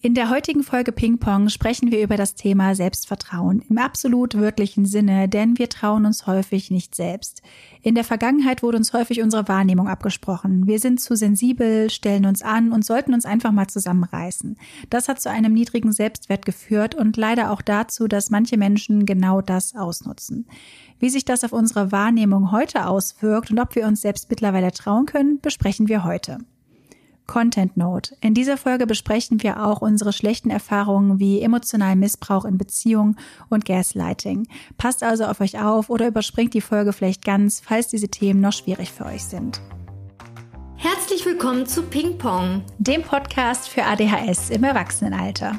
In der heutigen Folge Ping Pong sprechen wir über das Thema Selbstvertrauen im absolut wörtlichen Sinne, denn wir trauen uns häufig nicht selbst. In der Vergangenheit wurde uns häufig unsere Wahrnehmung abgesprochen. Wir sind zu sensibel, stellen uns an und sollten uns einfach mal zusammenreißen. Das hat zu einem niedrigen Selbstwert geführt und leider auch dazu, dass manche Menschen genau das ausnutzen. Wie sich das auf unsere Wahrnehmung heute auswirkt und ob wir uns selbst mittlerweile trauen können, besprechen wir heute. Content Note. In dieser Folge besprechen wir auch unsere schlechten Erfahrungen wie emotionalen Missbrauch in Beziehungen und Gaslighting. Passt also auf euch auf oder überspringt die Folge vielleicht ganz, falls diese Themen noch schwierig für euch sind. Herzlich willkommen zu Ping Pong, dem Podcast für ADHS im Erwachsenenalter.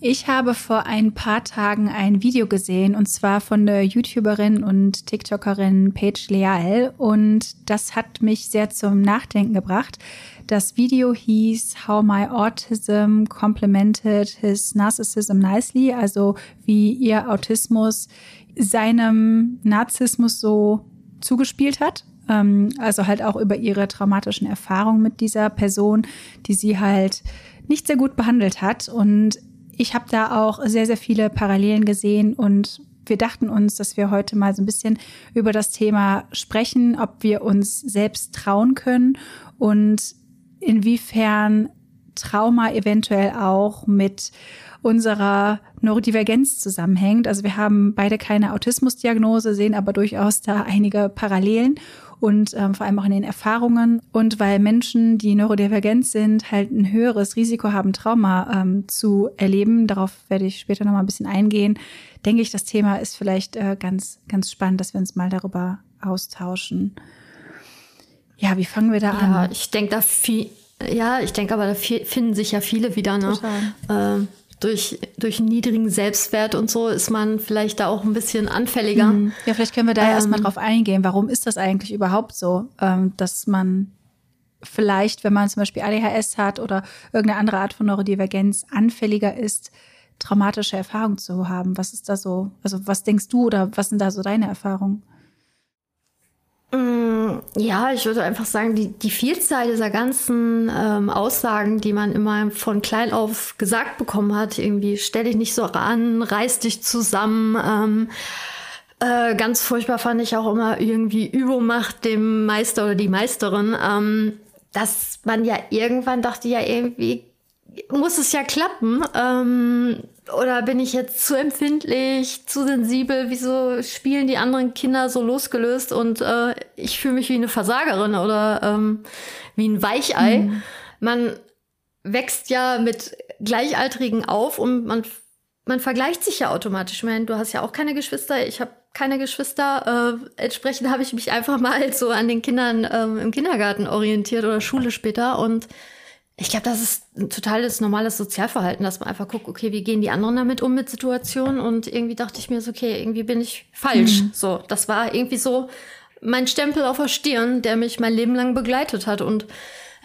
Ich habe vor ein paar Tagen ein Video gesehen und zwar von der YouTuberin und TikTokerin Paige Leal und das hat mich sehr zum Nachdenken gebracht. Das Video hieß How My Autism Complemented His Narcissism Nicely, also wie ihr Autismus seinem Narzissmus so zugespielt hat. Ähm, also halt auch über ihre traumatischen Erfahrungen mit dieser Person, die sie halt nicht sehr gut behandelt hat. Und ich habe da auch sehr, sehr viele Parallelen gesehen und wir dachten uns, dass wir heute mal so ein bisschen über das Thema sprechen, ob wir uns selbst trauen können und inwiefern Trauma eventuell auch mit unserer Neurodivergenz zusammenhängt. Also wir haben beide keine Autismusdiagnose, sehen aber durchaus da einige Parallelen und ähm, vor allem auch in den Erfahrungen. Und weil Menschen, die neurodivergent sind, halt ein höheres Risiko haben, Trauma ähm, zu erleben, darauf werde ich später nochmal ein bisschen eingehen, denke ich, das Thema ist vielleicht äh, ganz, ganz spannend, dass wir uns mal darüber austauschen. Ja, wie fangen wir da ja, an? Ja, ich denke da viel, ja, ich denke aber, da finden sich ja viele wieder, ne? Total. Durch, durch niedrigen Selbstwert und so ist man vielleicht da auch ein bisschen anfälliger. Mhm. Ja, vielleicht können wir da ähm, erstmal drauf eingehen. Warum ist das eigentlich überhaupt so, ähm, dass man vielleicht, wenn man zum Beispiel ADHS hat oder irgendeine andere Art von Neurodivergenz, anfälliger ist, traumatische Erfahrungen zu haben? Was ist da so? Also, was denkst du oder was sind da so deine Erfahrungen? Mm, ja, ich würde einfach sagen, die, die Vielzahl dieser ganzen ähm, Aussagen, die man immer von klein auf gesagt bekommen hat, irgendwie stell dich nicht so ran, reiß dich zusammen. Ähm, äh, ganz furchtbar fand ich auch immer irgendwie Übung macht dem Meister oder die Meisterin, ähm, dass man ja irgendwann dachte, ja irgendwie muss es ja klappen. Ähm, oder bin ich jetzt zu empfindlich, zu sensibel? Wieso spielen die anderen Kinder so losgelöst und äh, ich fühle mich wie eine Versagerin oder ähm, wie ein Weichei? Mhm. Man wächst ja mit Gleichaltrigen auf und man, man vergleicht sich ja automatisch. Ich meine, du hast ja auch keine Geschwister, ich habe keine Geschwister. Äh, entsprechend habe ich mich einfach mal so an den Kindern ähm, im Kindergarten orientiert oder Schule später und ich glaube, das ist ein totales normales Sozialverhalten, dass man einfach guckt, okay, wie gehen die anderen damit um mit Situationen? Und irgendwie dachte ich mir so, okay, irgendwie bin ich falsch. Mhm. So, das war irgendwie so mein Stempel auf der Stirn, der mich mein Leben lang begleitet hat. Und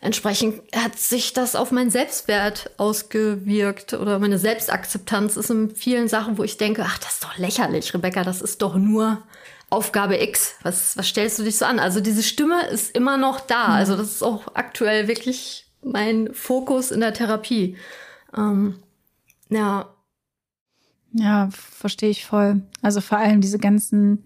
entsprechend hat sich das auf meinen Selbstwert ausgewirkt oder meine Selbstakzeptanz ist in vielen Sachen, wo ich denke, ach, das ist doch lächerlich, Rebecca, das ist doch nur Aufgabe X. Was, was stellst du dich so an? Also diese Stimme ist immer noch da. Mhm. Also das ist auch aktuell wirklich mein Fokus in der Therapie. Ähm, ja. Ja, verstehe ich voll. Also vor allem diese ganzen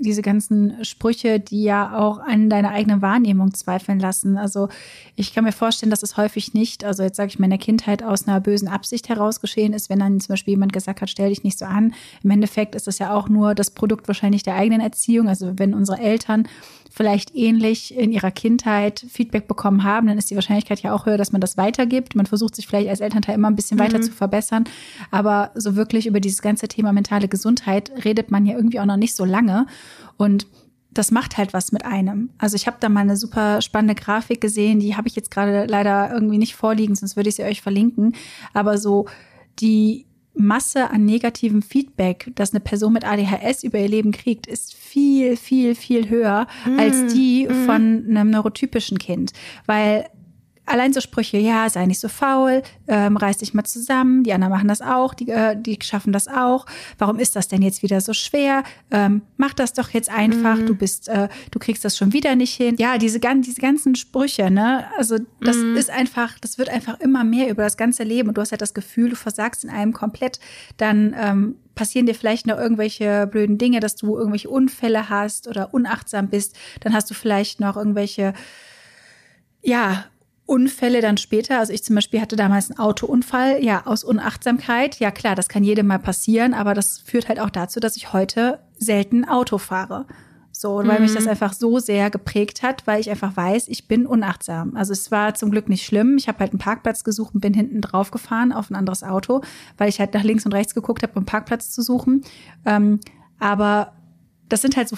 diese ganzen Sprüche, die ja auch an deiner eigenen Wahrnehmung zweifeln lassen. Also ich kann mir vorstellen, dass es häufig nicht, also jetzt sage ich mal in der Kindheit aus einer bösen Absicht heraus geschehen ist, wenn dann zum Beispiel jemand gesagt hat, stell dich nicht so an. Im Endeffekt ist das ja auch nur das Produkt wahrscheinlich der eigenen Erziehung. Also wenn unsere Eltern vielleicht ähnlich in ihrer Kindheit Feedback bekommen haben, dann ist die Wahrscheinlichkeit ja auch höher, dass man das weitergibt. Man versucht sich vielleicht als Elternteil immer ein bisschen mhm. weiter zu verbessern. Aber so wirklich über dieses ganze Thema mentale Gesundheit redet man ja irgendwie auch noch nicht so lange. Und das macht halt was mit einem. Also ich habe da mal eine super spannende Grafik gesehen, die habe ich jetzt gerade leider irgendwie nicht vorliegen, sonst würde ich sie euch verlinken. Aber so die Masse an negativem Feedback, das eine Person mit ADHS über ihr Leben kriegt, ist viel, viel, viel höher mm, als die mm. von einem neurotypischen Kind. Weil allein so Sprüche, ja, sei nicht so faul, ähm, reiß dich mal zusammen, die anderen machen das auch, die, äh, die schaffen das auch. Warum ist das denn jetzt wieder so schwer? Ähm, mach das doch jetzt einfach, mhm. du bist, äh, du kriegst das schon wieder nicht hin. Ja, diese, diese ganzen Sprüche, ne? Also das mhm. ist einfach, das wird einfach immer mehr über das ganze Leben und du hast halt das Gefühl, du versagst in einem komplett, dann ähm, passieren dir vielleicht noch irgendwelche blöden Dinge, dass du irgendwelche Unfälle hast oder unachtsam bist, dann hast du vielleicht noch irgendwelche ja, Unfälle dann später. Also ich zum Beispiel hatte damals einen Autounfall, ja, aus Unachtsamkeit. Ja klar, das kann jedem mal passieren, aber das führt halt auch dazu, dass ich heute selten Auto fahre. So, weil mhm. mich das mhm. einfach so sehr geprägt hat, weil ich einfach weiß, ich bin unachtsam. Also es war zum Glück nicht schlimm. Ich habe halt einen Parkplatz gesucht und bin hinten drauf gefahren auf ein anderes Auto, weil ich halt nach links und rechts geguckt habe, um einen Parkplatz zu suchen. Ähm, aber das sind halt so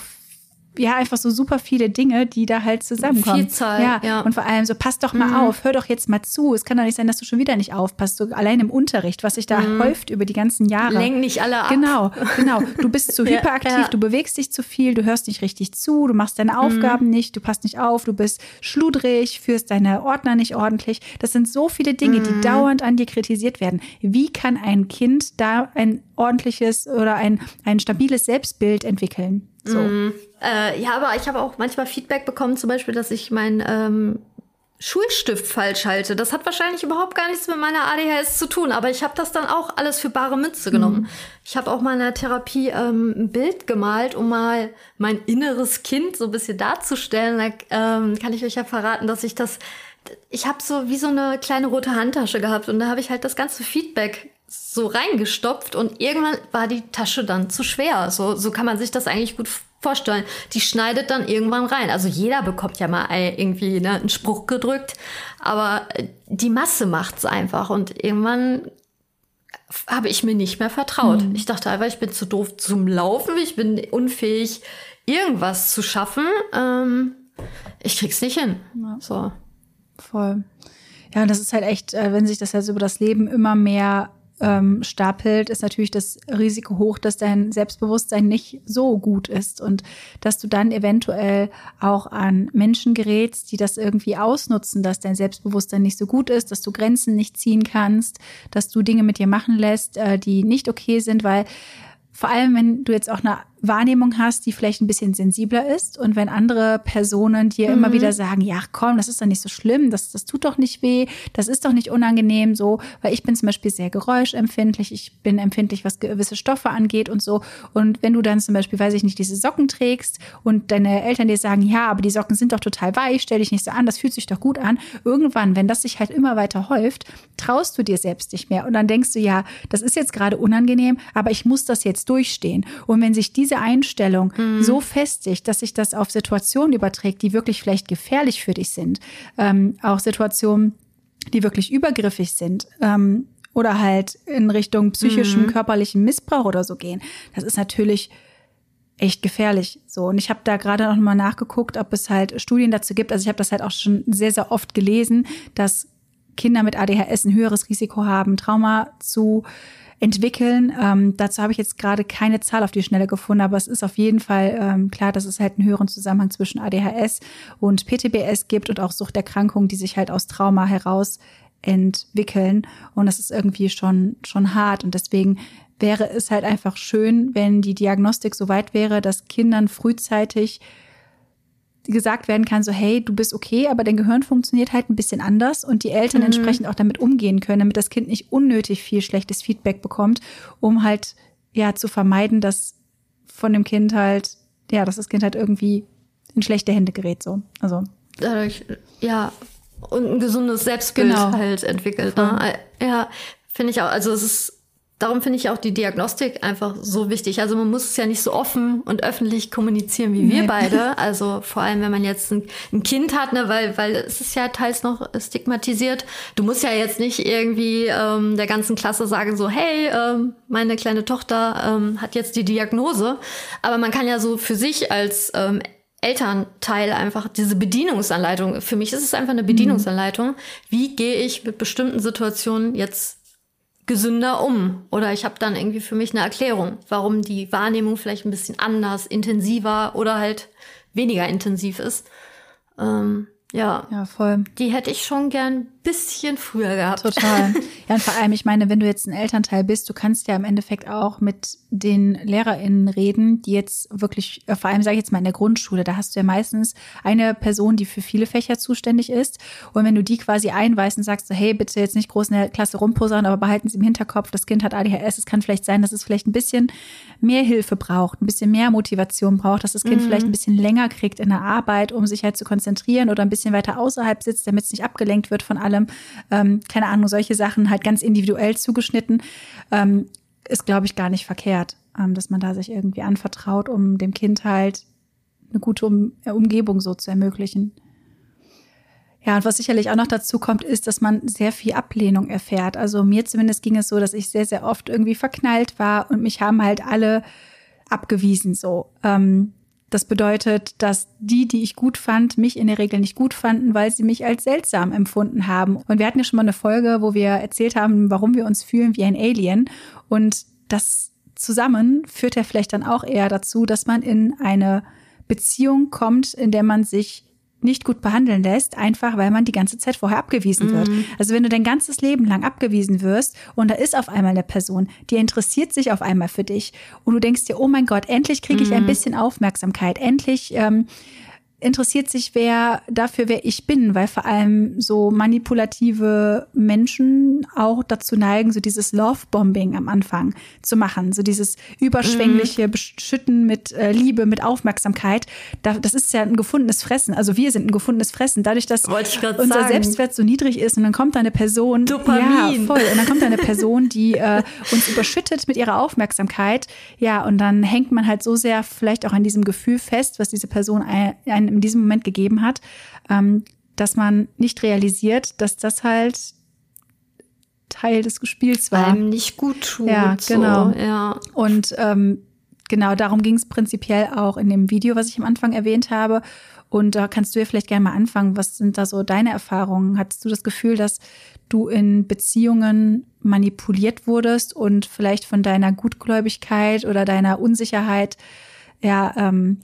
ja einfach so super viele Dinge, die da halt zusammenkommen. Vielzahl, ja. ja. Und vor allem so, pass doch mal mhm. auf, hör doch jetzt mal zu. Es kann doch nicht sein, dass du schon wieder nicht aufpasst. So allein im Unterricht, was sich da mhm. häuft über die ganzen Jahre. Lenk nicht alle ab. Genau, genau. Du bist zu hyperaktiv, ja, ja. du bewegst dich zu viel, du hörst nicht richtig zu, du machst deine Aufgaben mhm. nicht, du passt nicht auf, du bist schludrig, führst deine Ordner nicht ordentlich. Das sind so viele Dinge, die mhm. dauernd an dir kritisiert werden. Wie kann ein Kind da ein ordentliches oder ein, ein stabiles Selbstbild entwickeln? So. Mm. Äh, ja, aber ich habe auch manchmal Feedback bekommen, zum Beispiel, dass ich mein ähm, Schulstift falsch halte. Das hat wahrscheinlich überhaupt gar nichts mit meiner ADHS zu tun, aber ich habe das dann auch alles für bare Münze genommen. Mhm. Ich habe auch mal in der Therapie ähm, ein Bild gemalt, um mal mein inneres Kind so ein bisschen darzustellen. Da ähm, kann ich euch ja verraten, dass ich das ich habe so wie so eine kleine rote Handtasche gehabt und da habe ich halt das ganze Feedback so reingestopft und irgendwann war die Tasche dann zu schwer. So, so kann man sich das eigentlich gut vorstellen. Die schneidet dann irgendwann rein. Also jeder bekommt ja mal irgendwie ne, einen Spruch gedrückt, aber äh, die Masse macht's einfach und irgendwann habe ich mir nicht mehr vertraut. Hm. Ich dachte einfach, ich bin zu doof zum Laufen, ich bin unfähig, irgendwas zu schaffen. Ähm, ich krieg's nicht hin. Ja. So. Voll. Ja, und das ist halt echt, äh, wenn sich das jetzt über das Leben immer mehr ähm, stapelt, ist natürlich das Risiko hoch, dass dein Selbstbewusstsein nicht so gut ist und dass du dann eventuell auch an Menschen gerätst, die das irgendwie ausnutzen, dass dein Selbstbewusstsein nicht so gut ist, dass du Grenzen nicht ziehen kannst, dass du Dinge mit dir machen lässt, äh, die nicht okay sind, weil vor allem, wenn du jetzt auch eine Wahrnehmung hast, die vielleicht ein bisschen sensibler ist. Und wenn andere Personen dir mhm. immer wieder sagen, ja, komm, das ist doch nicht so schlimm, das, das tut doch nicht weh, das ist doch nicht unangenehm so, weil ich bin zum Beispiel sehr geräuschempfindlich, ich bin empfindlich, was gewisse Stoffe angeht und so. Und wenn du dann zum Beispiel, weiß ich nicht, diese Socken trägst und deine Eltern dir sagen, ja, aber die Socken sind doch total weich, stell dich nicht so an, das fühlt sich doch gut an, irgendwann, wenn das sich halt immer weiter häuft, traust du dir selbst nicht mehr. Und dann denkst du, ja, das ist jetzt gerade unangenehm, aber ich muss das jetzt durchstehen. Und wenn sich diese diese Einstellung mhm. so festigt, dass sich das auf Situationen überträgt, die wirklich vielleicht gefährlich für dich sind, ähm, auch Situationen, die wirklich übergriffig sind, ähm, oder halt in Richtung psychischem, mhm. körperlichen Missbrauch oder so gehen. Das ist natürlich echt gefährlich. So und ich habe da gerade noch mal nachgeguckt, ob es halt Studien dazu gibt. Also ich habe das halt auch schon sehr sehr oft gelesen, dass Kinder mit ADHS ein höheres Risiko haben, Trauma zu entwickeln. Ähm, dazu habe ich jetzt gerade keine Zahl auf die Schnelle gefunden, aber es ist auf jeden Fall ähm, klar, dass es halt einen höheren Zusammenhang zwischen ADHS und PTBS gibt und auch Suchterkrankungen, die sich halt aus Trauma heraus entwickeln. Und das ist irgendwie schon, schon hart. Und deswegen wäre es halt einfach schön, wenn die Diagnostik so weit wäre, dass Kindern frühzeitig gesagt werden kann, so hey, du bist okay, aber dein Gehirn funktioniert halt ein bisschen anders und die Eltern mhm. entsprechend auch damit umgehen können, damit das Kind nicht unnötig viel schlechtes Feedback bekommt, um halt ja zu vermeiden, dass von dem Kind halt ja, dass das Kind halt irgendwie in schlechte Hände gerät so. Also dadurch ja und ein gesundes Selbstbild genau. halt entwickelt. Ne? Ja, finde ich auch. Also es ist darum finde ich auch die Diagnostik einfach so wichtig. Also man muss es ja nicht so offen und öffentlich kommunizieren wie wir beide. Also vor allem, wenn man jetzt ein, ein, Kind hat, ne, weil, weil es ist ja teils noch stigmatisiert. Du musst ja jetzt nicht irgendwie ähm, der ganzen Klasse sagen, so, hey, ähm, meine kleine Tochter ähm, hat jetzt die Diagnose. Aber man kann ja so für sich als ähm, Elternteil einfach diese Bedienungsanleitung. Für mich ist es einfach eine Bedienungsanleitung. Wie gehe ich mit bestimmten Situationen jetzt gesünder um? Oder ich habe dann irgendwie für mich eine Erklärung, warum die Wahrnehmung vielleicht ein bisschen anders, intensiver oder halt weniger intensiv ist. Ähm, ja. Ja, voll. Die hätte ich schon gern bisschen früher gehabt. Total. Ja, und vor allem, ich meine, wenn du jetzt ein Elternteil bist, du kannst ja im Endeffekt auch mit den LehrerInnen reden, die jetzt wirklich, äh, vor allem sage ich jetzt mal in der Grundschule, da hast du ja meistens eine Person, die für viele Fächer zuständig ist. Und wenn du die quasi einweist und sagst so, hey, bitte jetzt nicht groß in der Klasse rumposern, aber behalten Sie im Hinterkopf, das Kind hat ADHS, es kann vielleicht sein, dass es vielleicht ein bisschen mehr Hilfe braucht, ein bisschen mehr Motivation braucht, dass das Kind mhm. vielleicht ein bisschen länger kriegt in der Arbeit, um sich halt zu konzentrieren oder ein bisschen weiter außerhalb sitzt, damit es nicht abgelenkt wird von allem allem, ähm, keine Ahnung, solche Sachen halt ganz individuell zugeschnitten, ähm, ist, glaube ich, gar nicht verkehrt, ähm, dass man da sich irgendwie anvertraut, um dem Kind halt eine gute um äh, Umgebung so zu ermöglichen. Ja, und was sicherlich auch noch dazu kommt, ist, dass man sehr viel Ablehnung erfährt. Also mir zumindest ging es so, dass ich sehr, sehr oft irgendwie verknallt war und mich haben halt alle abgewiesen so. Ähm, das bedeutet, dass die, die ich gut fand, mich in der Regel nicht gut fanden, weil sie mich als seltsam empfunden haben. Und wir hatten ja schon mal eine Folge, wo wir erzählt haben, warum wir uns fühlen wie ein Alien. Und das zusammen führt ja vielleicht dann auch eher dazu, dass man in eine Beziehung kommt, in der man sich nicht gut behandeln lässt, einfach weil man die ganze Zeit vorher abgewiesen mhm. wird. Also wenn du dein ganzes Leben lang abgewiesen wirst und da ist auf einmal eine Person, die interessiert sich auf einmal für dich und du denkst dir, oh mein Gott, endlich kriege ich mhm. ein bisschen Aufmerksamkeit, endlich ähm, interessiert sich wer dafür, wer ich bin, weil vor allem so manipulative Menschen auch dazu neigen, so dieses Love-Bombing am Anfang zu machen, so dieses überschwängliche mhm. Beschütten mit äh, Liebe, mit Aufmerksamkeit. Da, das ist ja ein gefundenes Fressen. Also wir sind ein gefundenes Fressen. Dadurch, dass unser sagen. Selbstwert so niedrig ist und dann kommt da eine Person, Dopamin. ja voll, und dann kommt da eine Person, die äh, uns überschüttet mit ihrer Aufmerksamkeit, ja, und dann hängt man halt so sehr vielleicht auch an diesem Gefühl fest, was diese Person einen in diesem Moment gegeben hat, ähm, dass man nicht realisiert, dass das halt Teil des Spiels war. Einem nicht gut tut. Ja, genau. So, ja. Und ähm, genau darum ging es prinzipiell auch in dem Video, was ich am Anfang erwähnt habe. Und da kannst du ja vielleicht gerne mal anfangen. Was sind da so deine Erfahrungen? Hattest du das Gefühl, dass du in Beziehungen manipuliert wurdest und vielleicht von deiner Gutgläubigkeit oder deiner Unsicherheit ja ähm,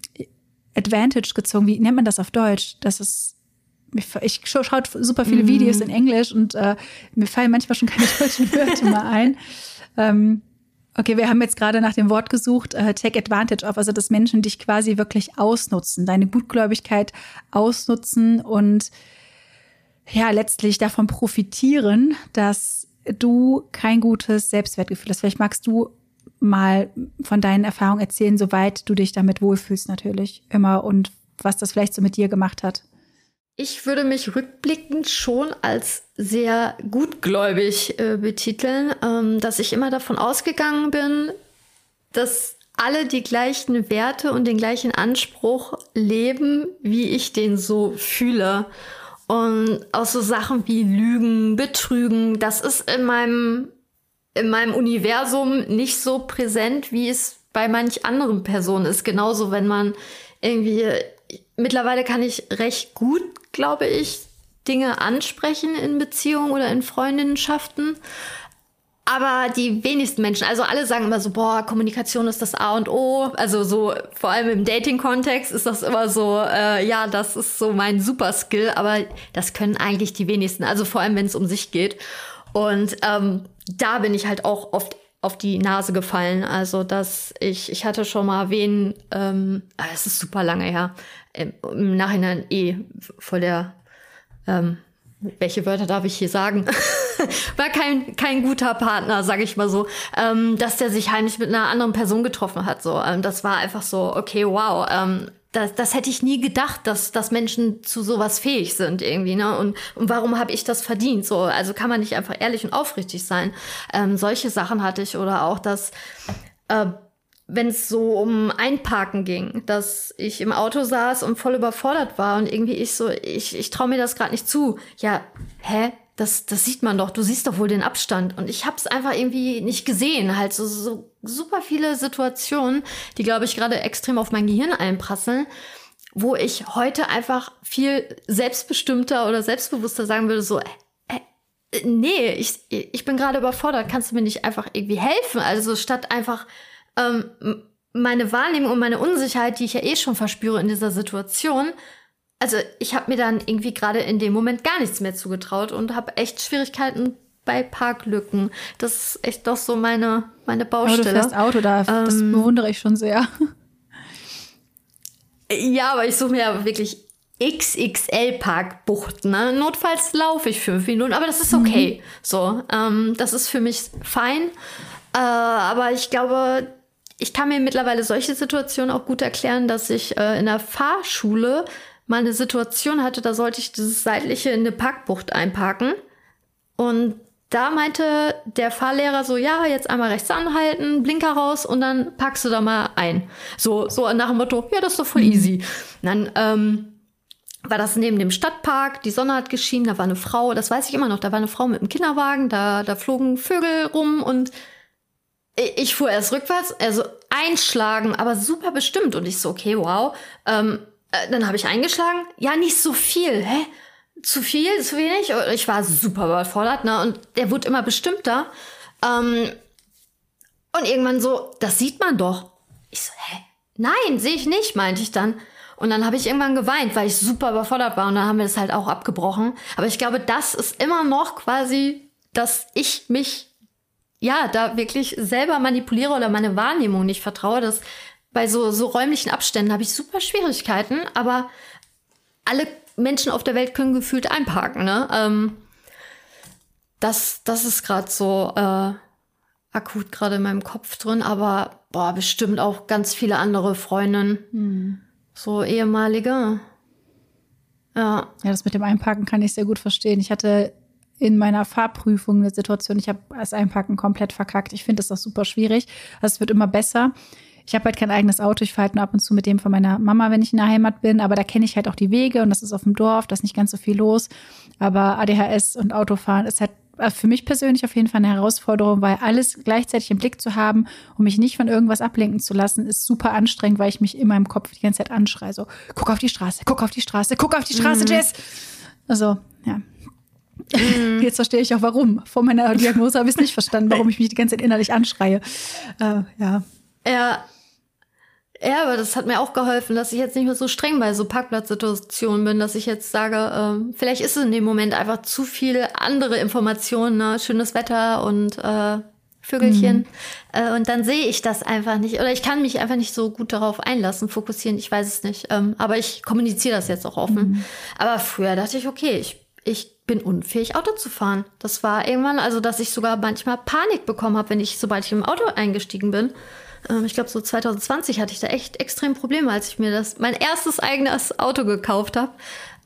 Advantage gezogen. Wie nennt man das auf Deutsch? Das ist ich schaue super viele mhm. Videos in Englisch und äh, mir fallen manchmal schon keine deutschen Wörter mehr ein. Ähm, okay, wir haben jetzt gerade nach dem Wort gesucht, äh, take advantage of, also dass Menschen dich quasi wirklich ausnutzen, deine Gutgläubigkeit ausnutzen und ja, letztlich davon profitieren, dass du kein gutes Selbstwertgefühl hast. Vielleicht magst du mal von deinen Erfahrungen erzählen, soweit du dich damit wohlfühlst natürlich immer und was das vielleicht so mit dir gemacht hat. Ich würde mich rückblickend schon als sehr gutgläubig äh, betiteln, ähm, dass ich immer davon ausgegangen bin, dass alle die gleichen Werte und den gleichen Anspruch leben, wie ich den so fühle. Und auch so Sachen wie Lügen, Betrügen, das ist in meinem in meinem Universum nicht so präsent, wie es bei manch anderen Personen ist. Genauso, wenn man irgendwie, mittlerweile kann ich recht gut, glaube ich, Dinge ansprechen in Beziehungen oder in Freundinnenschaften. Aber die wenigsten Menschen, also alle sagen immer so, boah, Kommunikation ist das A und O. Also so, vor allem im Dating-Kontext ist das immer so, äh, ja, das ist so mein Superskill. Aber das können eigentlich die wenigsten. Also vor allem, wenn es um sich geht. Und ähm, da bin ich halt auch oft auf die Nase gefallen. Also, dass ich, ich hatte schon mal wen, ähm, ah, es ist super lange her, im, Nachhinein eh vor der, ähm, welche Wörter darf ich hier sagen? War kein, kein guter Partner, sag ich mal so, ähm, dass der sich heimlich mit einer anderen Person getroffen hat. So, ähm, das war einfach so, okay, wow. Ähm, das, das hätte ich nie gedacht, dass, dass Menschen zu sowas fähig sind irgendwie, ne? Und, und warum habe ich das verdient? So, also kann man nicht einfach ehrlich und aufrichtig sein. Ähm, solche Sachen hatte ich oder auch, dass äh, wenn es so um Einparken ging, dass ich im Auto saß und voll überfordert war und irgendwie ich so, ich, ich traue mir das gerade nicht zu. Ja, hä? Das, das sieht man doch, du siehst doch wohl den Abstand. Und ich habe es einfach irgendwie nicht gesehen. Halt so, so super viele Situationen, die, glaube ich, gerade extrem auf mein Gehirn einprasseln, wo ich heute einfach viel selbstbestimmter oder selbstbewusster sagen würde, so, äh, äh, nee, ich, ich bin gerade überfordert, kannst du mir nicht einfach irgendwie helfen? Also statt einfach ähm, meine Wahrnehmung und meine Unsicherheit, die ich ja eh schon verspüre in dieser Situation, also ich habe mir dann irgendwie gerade in dem Moment gar nichts mehr zugetraut und habe echt Schwierigkeiten bei Parklücken. Das ist echt doch so meine, meine Baustelle. Aber du fährst Auto, da, ähm, das bewundere ich schon sehr. Ja, aber ich suche mir ja wirklich XXL-Parkbuchten. Ne? Notfalls laufe ich fünf Minuten, aber das ist okay. Mhm. So, ähm, das ist für mich fein. Äh, aber ich glaube, ich kann mir mittlerweile solche Situationen auch gut erklären, dass ich äh, in der Fahrschule mal eine Situation hatte, da sollte ich dieses seitliche in eine Parkbucht einparken. Und da meinte der Fahrlehrer so, ja, jetzt einmal rechts anhalten, Blinker raus und dann packst du da mal ein. So, so nach dem Motto, ja, das ist doch voll mhm. easy. Und dann ähm, war das neben dem Stadtpark, die Sonne hat geschienen, da war eine Frau, das weiß ich immer noch, da war eine Frau mit einem Kinderwagen, da, da flogen Vögel rum und ich fuhr erst rückwärts, also einschlagen, aber super bestimmt. Und ich so, okay, wow. Ähm, äh, dann habe ich eingeschlagen. Ja, nicht so viel. Hä? zu viel, zu wenig. Ich war super überfordert, ne? Und der wurde immer bestimmter. Ähm, und irgendwann so, das sieht man doch. Ich so, hä? Nein, sehe ich nicht, meinte ich dann. Und dann habe ich irgendwann geweint, weil ich super überfordert war. Und dann haben wir das halt auch abgebrochen. Aber ich glaube, das ist immer noch quasi, dass ich mich, ja, da wirklich selber manipuliere oder meine Wahrnehmung nicht vertraue. Dass bei so, so räumlichen Abständen habe ich super Schwierigkeiten. Aber alle Menschen auf der Welt können gefühlt einparken. Ne? Ähm, das, das ist gerade so äh, akut gerade in meinem Kopf drin, aber boah, bestimmt auch ganz viele andere Freundinnen. Hm. So ehemalige. Ja. Ja, das mit dem Einparken kann ich sehr gut verstehen. Ich hatte in meiner Fahrprüfung eine Situation, ich habe das Einparken komplett verkackt. Ich finde das auch super schwierig. Also es wird immer besser. Ich habe halt kein eigenes Auto. Ich fahre halt nur ab und zu mit dem von meiner Mama, wenn ich in der Heimat bin. Aber da kenne ich halt auch die Wege und das ist auf dem Dorf, da ist nicht ganz so viel los. Aber ADHS und Autofahren ist halt äh, für mich persönlich auf jeden Fall eine Herausforderung, weil alles gleichzeitig im Blick zu haben und mich nicht von irgendwas ablenken zu lassen, ist super anstrengend, weil ich mich in meinem Kopf die ganze Zeit anschreie. So, guck auf die Straße, guck auf die Straße, guck auf die Straße, mhm. Jess! Also, ja. Mhm. Jetzt verstehe ich auch warum. Vor meiner Diagnose habe ich es nicht verstanden, warum ich mich die ganze Zeit innerlich anschreie. Äh, ja. Ja, ja, aber das hat mir auch geholfen, dass ich jetzt nicht mehr so streng bei so Parkplatzsituationen bin, dass ich jetzt sage, ähm, vielleicht ist es in dem Moment einfach zu viel andere Informationen, ne? schönes Wetter und äh, Vögelchen. Mhm. Äh, und dann sehe ich das einfach nicht. Oder ich kann mich einfach nicht so gut darauf einlassen, fokussieren, ich weiß es nicht. Ähm, aber ich kommuniziere das jetzt auch offen. Mhm. Aber früher dachte ich, okay, ich, ich bin unfähig, Auto zu fahren. Das war irgendwann, also dass ich sogar manchmal Panik bekommen habe, wenn ich, sobald ich im Auto eingestiegen bin. Ähm, ich glaube, so 2020 hatte ich da echt extrem Probleme, als ich mir das mein erstes eigenes Auto gekauft habe.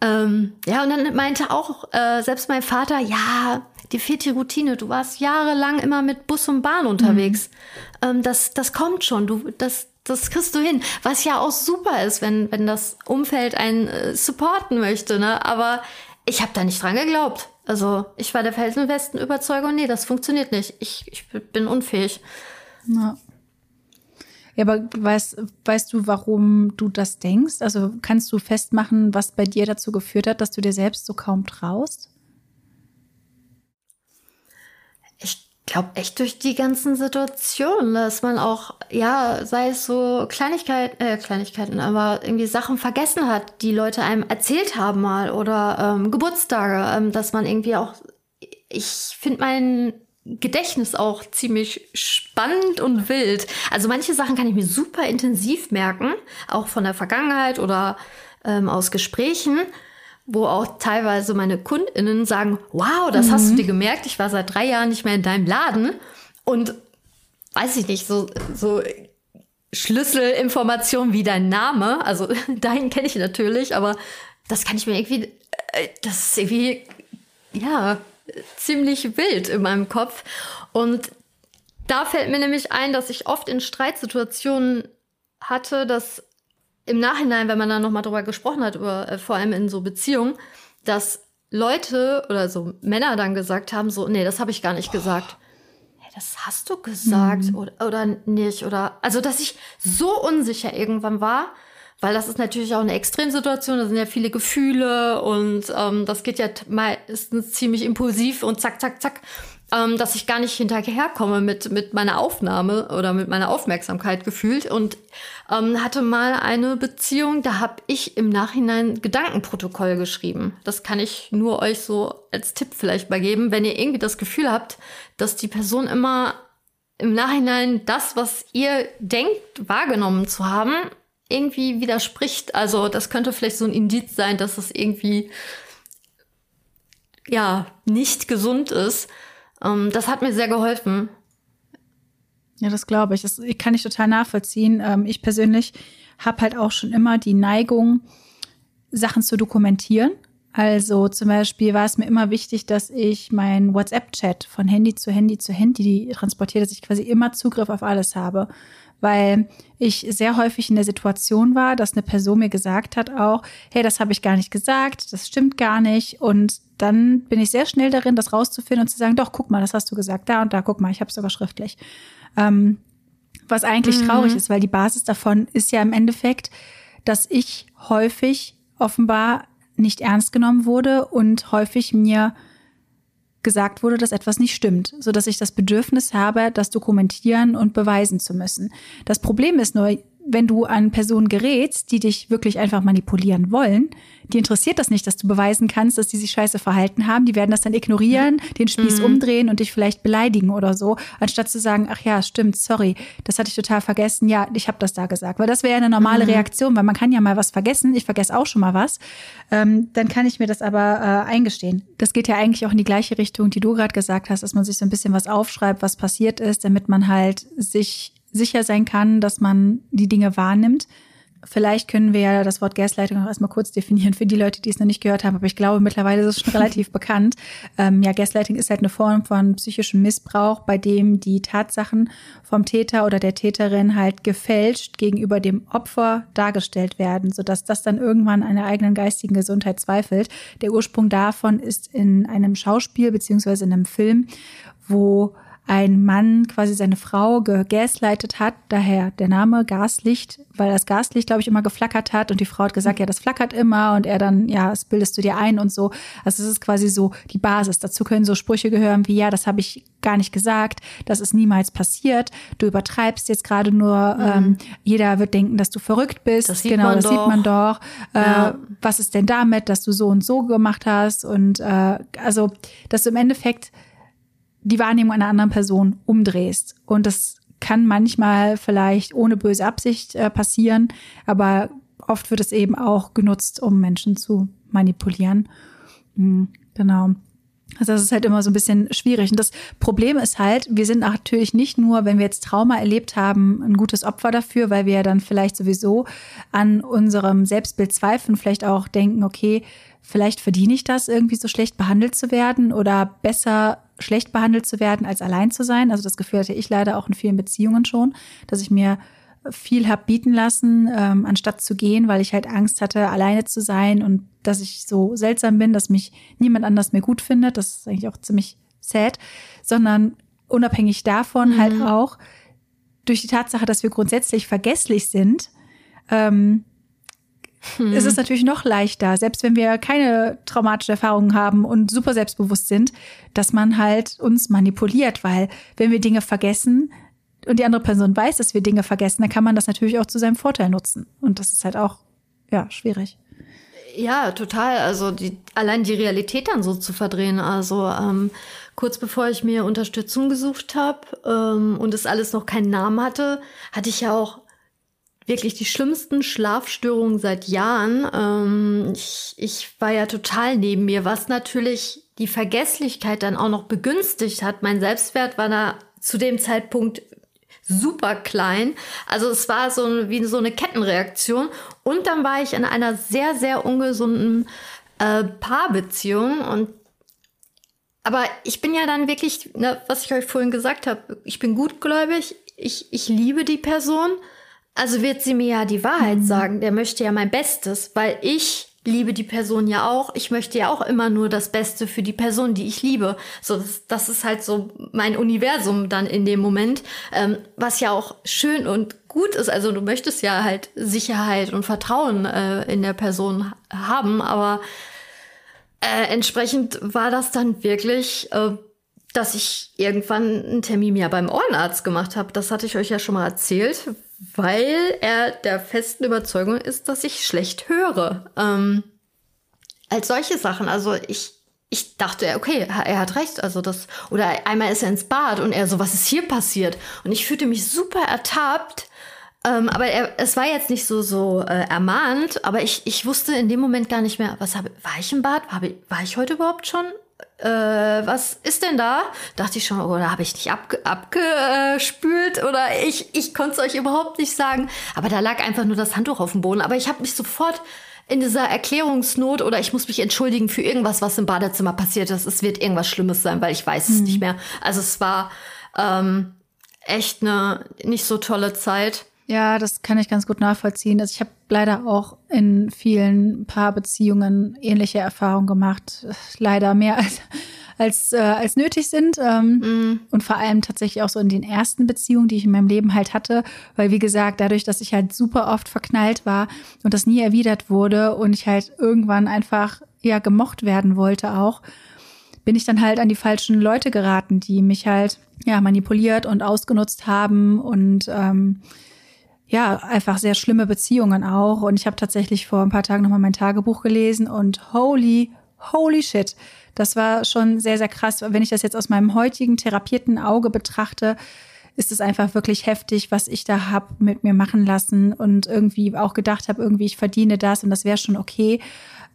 Ähm, ja, und dann meinte auch äh, selbst mein Vater, ja, die fehlt die Routine. Du warst jahrelang immer mit Bus und Bahn unterwegs. Mhm. Ähm, das, das kommt schon. Du, das, das kriegst du hin. Was ja auch super ist, wenn, wenn das Umfeld einen äh, supporten möchte. Ne? Aber ich habe da nicht dran geglaubt. Also ich war der felsenfesten Überzeugung, nee, das funktioniert nicht. Ich, ich bin unfähig. Ja. Ja, aber weißt, weißt du, warum du das denkst? Also kannst du festmachen, was bei dir dazu geführt hat, dass du dir selbst so kaum traust? Ich glaube echt durch die ganzen Situationen, dass man auch, ja, sei es so Kleinigkeiten, äh, Kleinigkeiten, aber irgendwie Sachen vergessen hat, die Leute einem erzählt haben mal oder ähm, Geburtstage, ähm, dass man irgendwie auch, ich finde meinen Gedächtnis auch ziemlich spannend und wild. Also manche Sachen kann ich mir super intensiv merken, auch von der Vergangenheit oder ähm, aus Gesprächen, wo auch teilweise meine KundInnen sagen, wow, das mhm. hast du mhm. dir gemerkt, ich war seit drei Jahren nicht mehr in deinem Laden und weiß ich nicht, so, so Schlüsselinformationen wie dein Name, also deinen kenne ich natürlich, aber das kann ich mir irgendwie, äh, das ist irgendwie, ja, ziemlich wild in meinem Kopf. Und da fällt mir nämlich ein, dass ich oft in Streitsituationen hatte, dass im Nachhinein, wenn man dann nochmal drüber gesprochen hat, über, äh, vor allem in so Beziehungen, dass Leute oder so Männer dann gesagt haben, so, nee, das habe ich gar nicht gesagt. Hey, das hast du gesagt mhm. oder, oder nicht. Oder also, dass ich so unsicher irgendwann war, weil das ist natürlich auch eine Extremsituation, da sind ja viele Gefühle und ähm, das geht ja meistens ziemlich impulsiv und zack, zack, zack, ähm, dass ich gar nicht hinterherkomme mit, mit meiner Aufnahme oder mit meiner Aufmerksamkeit gefühlt und ähm, hatte mal eine Beziehung, da habe ich im Nachhinein Gedankenprotokoll geschrieben. Das kann ich nur euch so als Tipp vielleicht mal geben, wenn ihr irgendwie das Gefühl habt, dass die Person immer im Nachhinein das, was ihr denkt, wahrgenommen zu haben, irgendwie widerspricht. Also das könnte vielleicht so ein Indiz sein, dass es irgendwie ja nicht gesund ist. Ähm, das hat mir sehr geholfen. Ja, das glaube ich. Das kann ich total nachvollziehen. Ähm, ich persönlich habe halt auch schon immer die Neigung, Sachen zu dokumentieren. Also zum Beispiel war es mir immer wichtig, dass ich mein WhatsApp-Chat von Handy zu Handy zu Handy transportiere, dass ich quasi immer Zugriff auf alles habe weil ich sehr häufig in der Situation war, dass eine Person mir gesagt hat auch, hey, das habe ich gar nicht gesagt, das stimmt gar nicht. Und dann bin ich sehr schnell darin, das rauszufinden und zu sagen, doch, guck mal, das hast du gesagt, da und da, guck mal, ich habe es sogar schriftlich. Ähm, was eigentlich mhm. traurig ist, weil die Basis davon ist ja im Endeffekt, dass ich häufig offenbar nicht ernst genommen wurde und häufig mir gesagt wurde, dass etwas nicht stimmt, so dass ich das Bedürfnis habe, das dokumentieren und beweisen zu müssen. Das Problem ist nur, wenn du an Personen gerätst, die dich wirklich einfach manipulieren wollen, die interessiert das nicht, dass du beweisen kannst, dass die sich scheiße verhalten haben. Die werden das dann ignorieren, den Spieß mhm. umdrehen und dich vielleicht beleidigen oder so, anstatt zu sagen, ach ja, stimmt, sorry, das hatte ich total vergessen. Ja, ich habe das da gesagt. Weil das wäre eine normale mhm. Reaktion, weil man kann ja mal was vergessen. Ich vergesse auch schon mal was. Ähm, dann kann ich mir das aber äh, eingestehen. Das geht ja eigentlich auch in die gleiche Richtung, die du gerade gesagt hast, dass man sich so ein bisschen was aufschreibt, was passiert ist, damit man halt sich sicher sein kann, dass man die Dinge wahrnimmt. Vielleicht können wir ja das Wort Gaslighting auch erstmal kurz definieren für die Leute, die es noch nicht gehört haben, aber ich glaube, mittlerweile ist es schon relativ bekannt. Ähm, ja, Gaslighting ist halt eine Form von psychischem Missbrauch, bei dem die Tatsachen vom Täter oder der Täterin halt gefälscht gegenüber dem Opfer dargestellt werden, sodass das dann irgendwann an der eigenen geistigen Gesundheit zweifelt. Der Ursprung davon ist in einem Schauspiel beziehungsweise in einem Film, wo ein Mann quasi seine Frau gegaslightet hat, daher der Name Gaslicht, weil das Gaslicht, glaube ich, immer geflackert hat und die Frau hat gesagt, ja, das flackert immer und er dann, ja, das bildest du dir ein und so. Also es ist quasi so die Basis. Dazu können so Sprüche gehören wie, ja, das habe ich gar nicht gesagt, das ist niemals passiert, du übertreibst jetzt gerade nur, mhm. ähm, jeder wird denken, dass du verrückt bist. Das genau, das doch. sieht man doch. Äh, ja. Was ist denn damit, dass du so und so gemacht hast? Und äh, also, dass du im Endeffekt die Wahrnehmung einer anderen Person umdrehst. Und das kann manchmal vielleicht ohne böse Absicht äh, passieren, aber oft wird es eben auch genutzt, um Menschen zu manipulieren. Mhm, genau. Also das ist halt immer so ein bisschen schwierig. Und das Problem ist halt, wir sind natürlich nicht nur, wenn wir jetzt Trauma erlebt haben, ein gutes Opfer dafür, weil wir dann vielleicht sowieso an unserem Selbstbild zweifeln, vielleicht auch denken, okay, vielleicht verdiene ich das, irgendwie so schlecht behandelt zu werden oder besser schlecht behandelt zu werden, als allein zu sein. Also das Gefühl hatte ich leider auch in vielen Beziehungen schon, dass ich mir viel hab bieten lassen, ähm, anstatt zu gehen, weil ich halt Angst hatte, alleine zu sein und dass ich so seltsam bin, dass mich niemand anders mehr gut findet. Das ist eigentlich auch ziemlich sad, sondern unabhängig davon halt mhm. halt auch durch die Tatsache, dass wir grundsätzlich vergesslich sind, ähm, hm. ist es natürlich noch leichter, selbst wenn wir keine traumatische Erfahrungen haben und super selbstbewusst sind, dass man halt uns manipuliert, weil wenn wir Dinge vergessen und die andere Person weiß, dass wir Dinge vergessen, dann kann man das natürlich auch zu seinem Vorteil nutzen. Und das ist halt auch, ja, schwierig. Ja, total. Also die, allein die Realität dann so zu verdrehen. Also ähm, kurz bevor ich mir Unterstützung gesucht habe ähm, und es alles noch keinen Namen hatte, hatte ich ja auch wirklich die schlimmsten Schlafstörungen seit Jahren. Ähm, ich, ich war ja total neben mir, was natürlich die Vergesslichkeit dann auch noch begünstigt hat. Mein Selbstwert war da zu dem Zeitpunkt super klein. Also es war so wie so eine Kettenreaktion. Und dann war ich in einer sehr, sehr ungesunden äh, Paarbeziehung und aber ich bin ja dann wirklich, ne, was ich euch vorhin gesagt habe, ich bin gutgläubig, ich, ich liebe die Person also wird sie mir ja die Wahrheit mhm. sagen. Der möchte ja mein Bestes, weil ich liebe die Person ja auch. Ich möchte ja auch immer nur das Beste für die Person, die ich liebe. So, das, das ist halt so mein Universum dann in dem Moment, ähm, was ja auch schön und gut ist. Also du möchtest ja halt Sicherheit und Vertrauen äh, in der Person haben, aber äh, entsprechend war das dann wirklich, äh, dass ich irgendwann einen Termin ja beim Ohrenarzt gemacht habe. Das hatte ich euch ja schon mal erzählt, weil er der festen Überzeugung ist, dass ich schlecht höre. Ähm, als solche Sachen. Also ich ich dachte, okay, er hat recht. Also das, oder einmal ist er ins Bad und er so, was ist hier passiert? Und ich fühlte mich super ertappt. Ähm, aber er, es war jetzt nicht so, so äh, ermahnt, aber ich, ich wusste in dem Moment gar nicht mehr, was habe, war ich im Bad? War, war ich heute überhaupt schon? Äh, was ist denn da? Dachte ich schon, oder habe ich nicht abge, abgespült oder ich, ich konnte es euch überhaupt nicht sagen. Aber da lag einfach nur das Handtuch auf dem Boden. Aber ich habe mich sofort in dieser Erklärungsnot oder ich muss mich entschuldigen für irgendwas, was im Badezimmer passiert ist. Es wird irgendwas Schlimmes sein, weil ich weiß mhm. es nicht mehr. Also es war ähm, echt eine nicht so tolle Zeit. Ja, das kann ich ganz gut nachvollziehen. Also ich habe leider auch in vielen Paarbeziehungen ähnliche Erfahrungen gemacht. Leider mehr als als, äh, als nötig sind. Ähm, mm. Und vor allem tatsächlich auch so in den ersten Beziehungen, die ich in meinem Leben halt hatte. Weil, wie gesagt, dadurch, dass ich halt super oft verknallt war und das nie erwidert wurde und ich halt irgendwann einfach ja gemocht werden wollte auch, bin ich dann halt an die falschen Leute geraten, die mich halt ja manipuliert und ausgenutzt haben und ähm, ja, einfach sehr schlimme Beziehungen auch. Und ich habe tatsächlich vor ein paar Tagen nochmal mein Tagebuch gelesen und holy, holy shit. Das war schon sehr, sehr krass. Wenn ich das jetzt aus meinem heutigen therapierten Auge betrachte, ist es einfach wirklich heftig, was ich da hab mit mir machen lassen und irgendwie auch gedacht habe, irgendwie ich verdiene das und das wäre schon okay.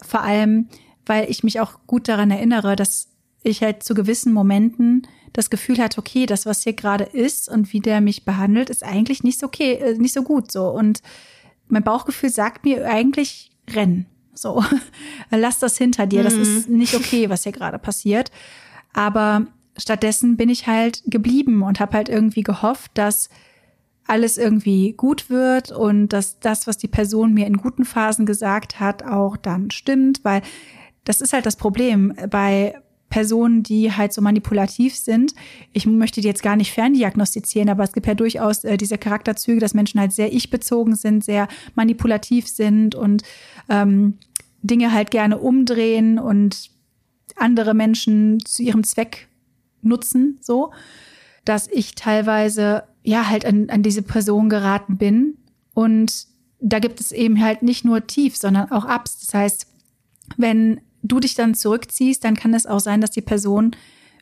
Vor allem, weil ich mich auch gut daran erinnere, dass ich halt zu gewissen Momenten das Gefühl hatte, okay, das, was hier gerade ist und wie der mich behandelt, ist eigentlich nicht so okay, äh, nicht so gut so. Und mein Bauchgefühl sagt mir eigentlich, renn. So, lass das hinter dir. Das ist mhm. nicht okay, was hier gerade passiert. Aber stattdessen bin ich halt geblieben und habe halt irgendwie gehofft, dass alles irgendwie gut wird und dass das, was die Person mir in guten Phasen gesagt hat, auch dann stimmt, weil das ist halt das Problem bei Personen, die halt so manipulativ sind. Ich möchte die jetzt gar nicht ferndiagnostizieren, aber es gibt ja durchaus äh, diese Charakterzüge, dass Menschen halt sehr ich-bezogen sind, sehr manipulativ sind und ähm, Dinge halt gerne umdrehen und andere Menschen zu ihrem Zweck nutzen, so, dass ich teilweise ja halt an, an diese Person geraten bin. Und da gibt es eben halt nicht nur Tief, sondern auch Ups. Das heißt, wenn du dich dann zurückziehst, dann kann es auch sein, dass die Person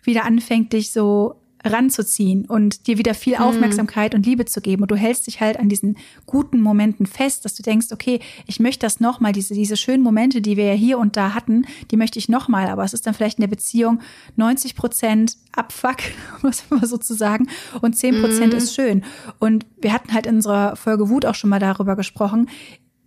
wieder anfängt, dich so ranzuziehen und dir wieder viel mhm. Aufmerksamkeit mhm. und Liebe zu geben. Und du hältst dich halt an diesen guten Momenten fest, dass du denkst, okay, ich möchte das nochmal, diese, diese schönen Momente, die wir ja hier und da hatten, die möchte ich nochmal. Aber es ist dann vielleicht in der Beziehung 90 Prozent Abfuck, muss man so zu sagen, und 10 Prozent mhm. ist schön. Und wir hatten halt in unserer Folge Wut auch schon mal darüber gesprochen.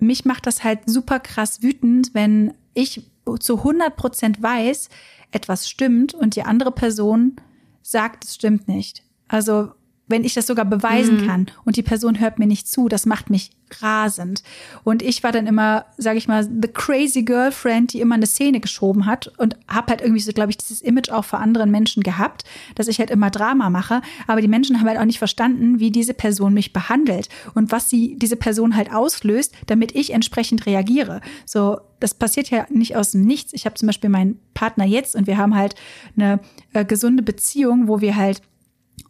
Mich macht das halt super krass wütend, wenn ich zu 100 Prozent weiß, etwas stimmt und die andere Person sagt, es stimmt nicht. Also wenn ich das sogar beweisen mhm. kann und die Person hört mir nicht zu, das macht mich rasend. Und ich war dann immer, sage ich mal, the crazy girlfriend, die immer eine Szene geschoben hat und habe halt irgendwie so, glaube ich, dieses Image auch vor anderen Menschen gehabt, dass ich halt immer Drama mache. Aber die Menschen haben halt auch nicht verstanden, wie diese Person mich behandelt und was sie diese Person halt auslöst, damit ich entsprechend reagiere. So, das passiert ja nicht aus dem Nichts. Ich habe zum Beispiel meinen Partner jetzt und wir haben halt eine äh, gesunde Beziehung, wo wir halt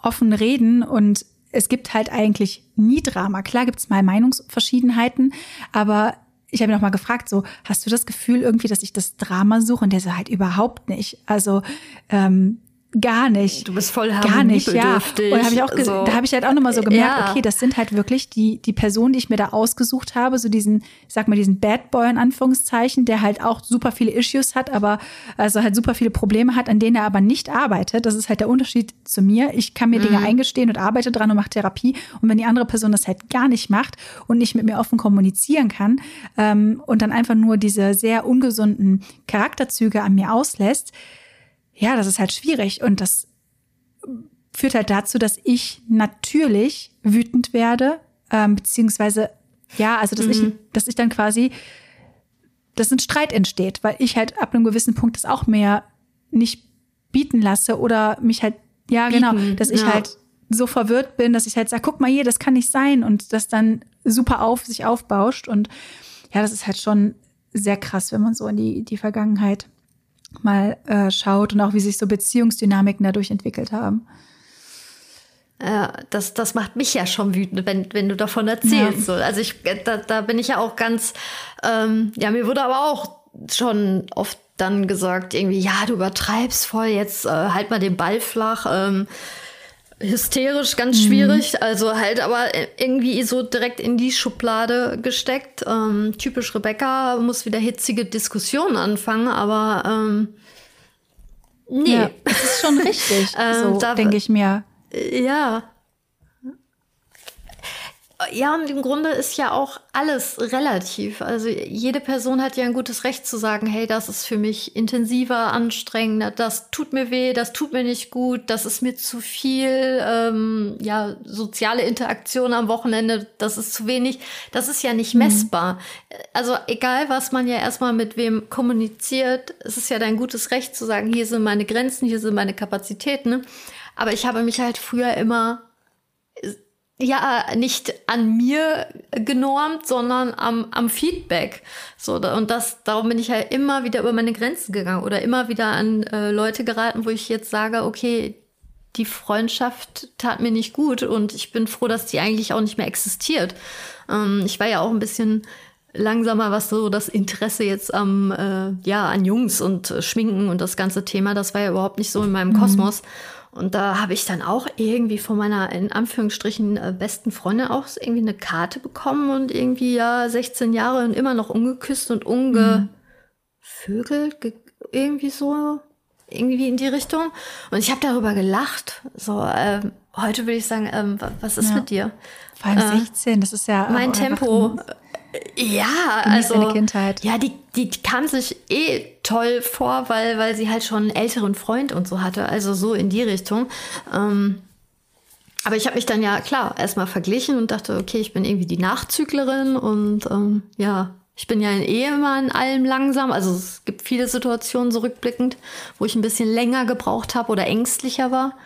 offen reden und es gibt halt eigentlich nie Drama. Klar gibt es mal Meinungsverschiedenheiten, aber ich habe auch mal gefragt, so, hast du das Gefühl irgendwie, dass ich das Drama suche? Und der so halt überhaupt nicht. Also ähm, Gar nicht. Du bist voll Gar nicht, ja. Und hab ich auch so. da habe ich halt auch nochmal so gemerkt, ja. okay, das sind halt wirklich die, die Personen, die ich mir da ausgesucht habe, so diesen, ich sag mal, diesen Bad Boy in Anführungszeichen, der halt auch super viele Issues hat, aber also halt super viele Probleme hat, an denen er aber nicht arbeitet. Das ist halt der Unterschied zu mir. Ich kann mir mhm. Dinge eingestehen und arbeite dran und mache Therapie. Und wenn die andere Person das halt gar nicht macht und nicht mit mir offen kommunizieren kann ähm, und dann einfach nur diese sehr ungesunden Charakterzüge an mir auslässt, ja, das ist halt schwierig und das führt halt dazu, dass ich natürlich wütend werde, ähm, beziehungsweise ja, also dass mhm. ich, dass ich dann quasi, dass ein Streit entsteht, weil ich halt ab einem gewissen Punkt das auch mehr nicht bieten lasse oder mich halt, ja, genau, bieten, genau, dass ich ja. halt so verwirrt bin, dass ich halt sage, guck mal hier, das kann nicht sein und das dann super auf sich aufbauscht. Und ja, das ist halt schon sehr krass, wenn man so in die, die Vergangenheit mal äh, schaut und auch wie sich so Beziehungsdynamiken dadurch entwickelt haben. Ja, das, das macht mich ja schon wütend, wenn, wenn du davon erzählst. Ja. So. Also ich, da, da bin ich ja auch ganz, ähm, ja, mir wurde aber auch schon oft dann gesagt, irgendwie, ja, du übertreibst voll, jetzt äh, halt mal den Ball flach. Ähm, hysterisch, ganz mhm. schwierig. Also halt aber irgendwie so direkt in die Schublade gesteckt. Ähm, typisch Rebecca muss wieder hitzige Diskussionen anfangen, aber ähm, nee. Ja, das ist schon richtig, ähm, so denke ich mir. Ja, ja, und im Grunde ist ja auch alles relativ. Also jede Person hat ja ein gutes Recht zu sagen, hey, das ist für mich intensiver, anstrengender, das tut mir weh, das tut mir nicht gut, das ist mir zu viel, ähm, ja, soziale Interaktion am Wochenende, das ist zu wenig. Das ist ja nicht mhm. messbar. Also egal, was man ja erstmal mit wem kommuniziert, es ist ja dein gutes Recht zu sagen, hier sind meine Grenzen, hier sind meine Kapazitäten. Aber ich habe mich halt früher immer ja nicht an mir genormt, sondern am, am Feedback. So und das darum bin ich halt immer wieder über meine Grenzen gegangen oder immer wieder an äh, Leute geraten, wo ich jetzt sage, okay, die Freundschaft tat mir nicht gut und ich bin froh, dass die eigentlich auch nicht mehr existiert. Ähm, ich war ja auch ein bisschen langsamer, was so das Interesse jetzt am äh, ja an Jungs und äh, Schminken und das ganze Thema, das war ja überhaupt nicht so in meinem mhm. Kosmos. Und da habe ich dann auch irgendwie von meiner, in Anführungsstrichen, äh, besten Freundin auch irgendwie eine Karte bekommen und irgendwie ja 16 Jahre und immer noch ungeküsst und ungevögelt, irgendwie so, irgendwie in die Richtung. Und ich habe darüber gelacht. So, ähm, heute würde ich sagen, ähm, was ist ja. mit dir? Vor allem 16, äh, das ist ja. Mein Tempo. Ja, also deine Kindheit. ja, die die kam sich eh toll vor, weil weil sie halt schon einen älteren Freund und so hatte, also so in die Richtung. Ähm, aber ich habe mich dann ja klar erstmal verglichen und dachte, okay, ich bin irgendwie die Nachzüglerin und ähm, ja, ich bin ja eh immer in allem langsam. Also es gibt viele Situationen zurückblickend, wo ich ein bisschen länger gebraucht habe oder ängstlicher war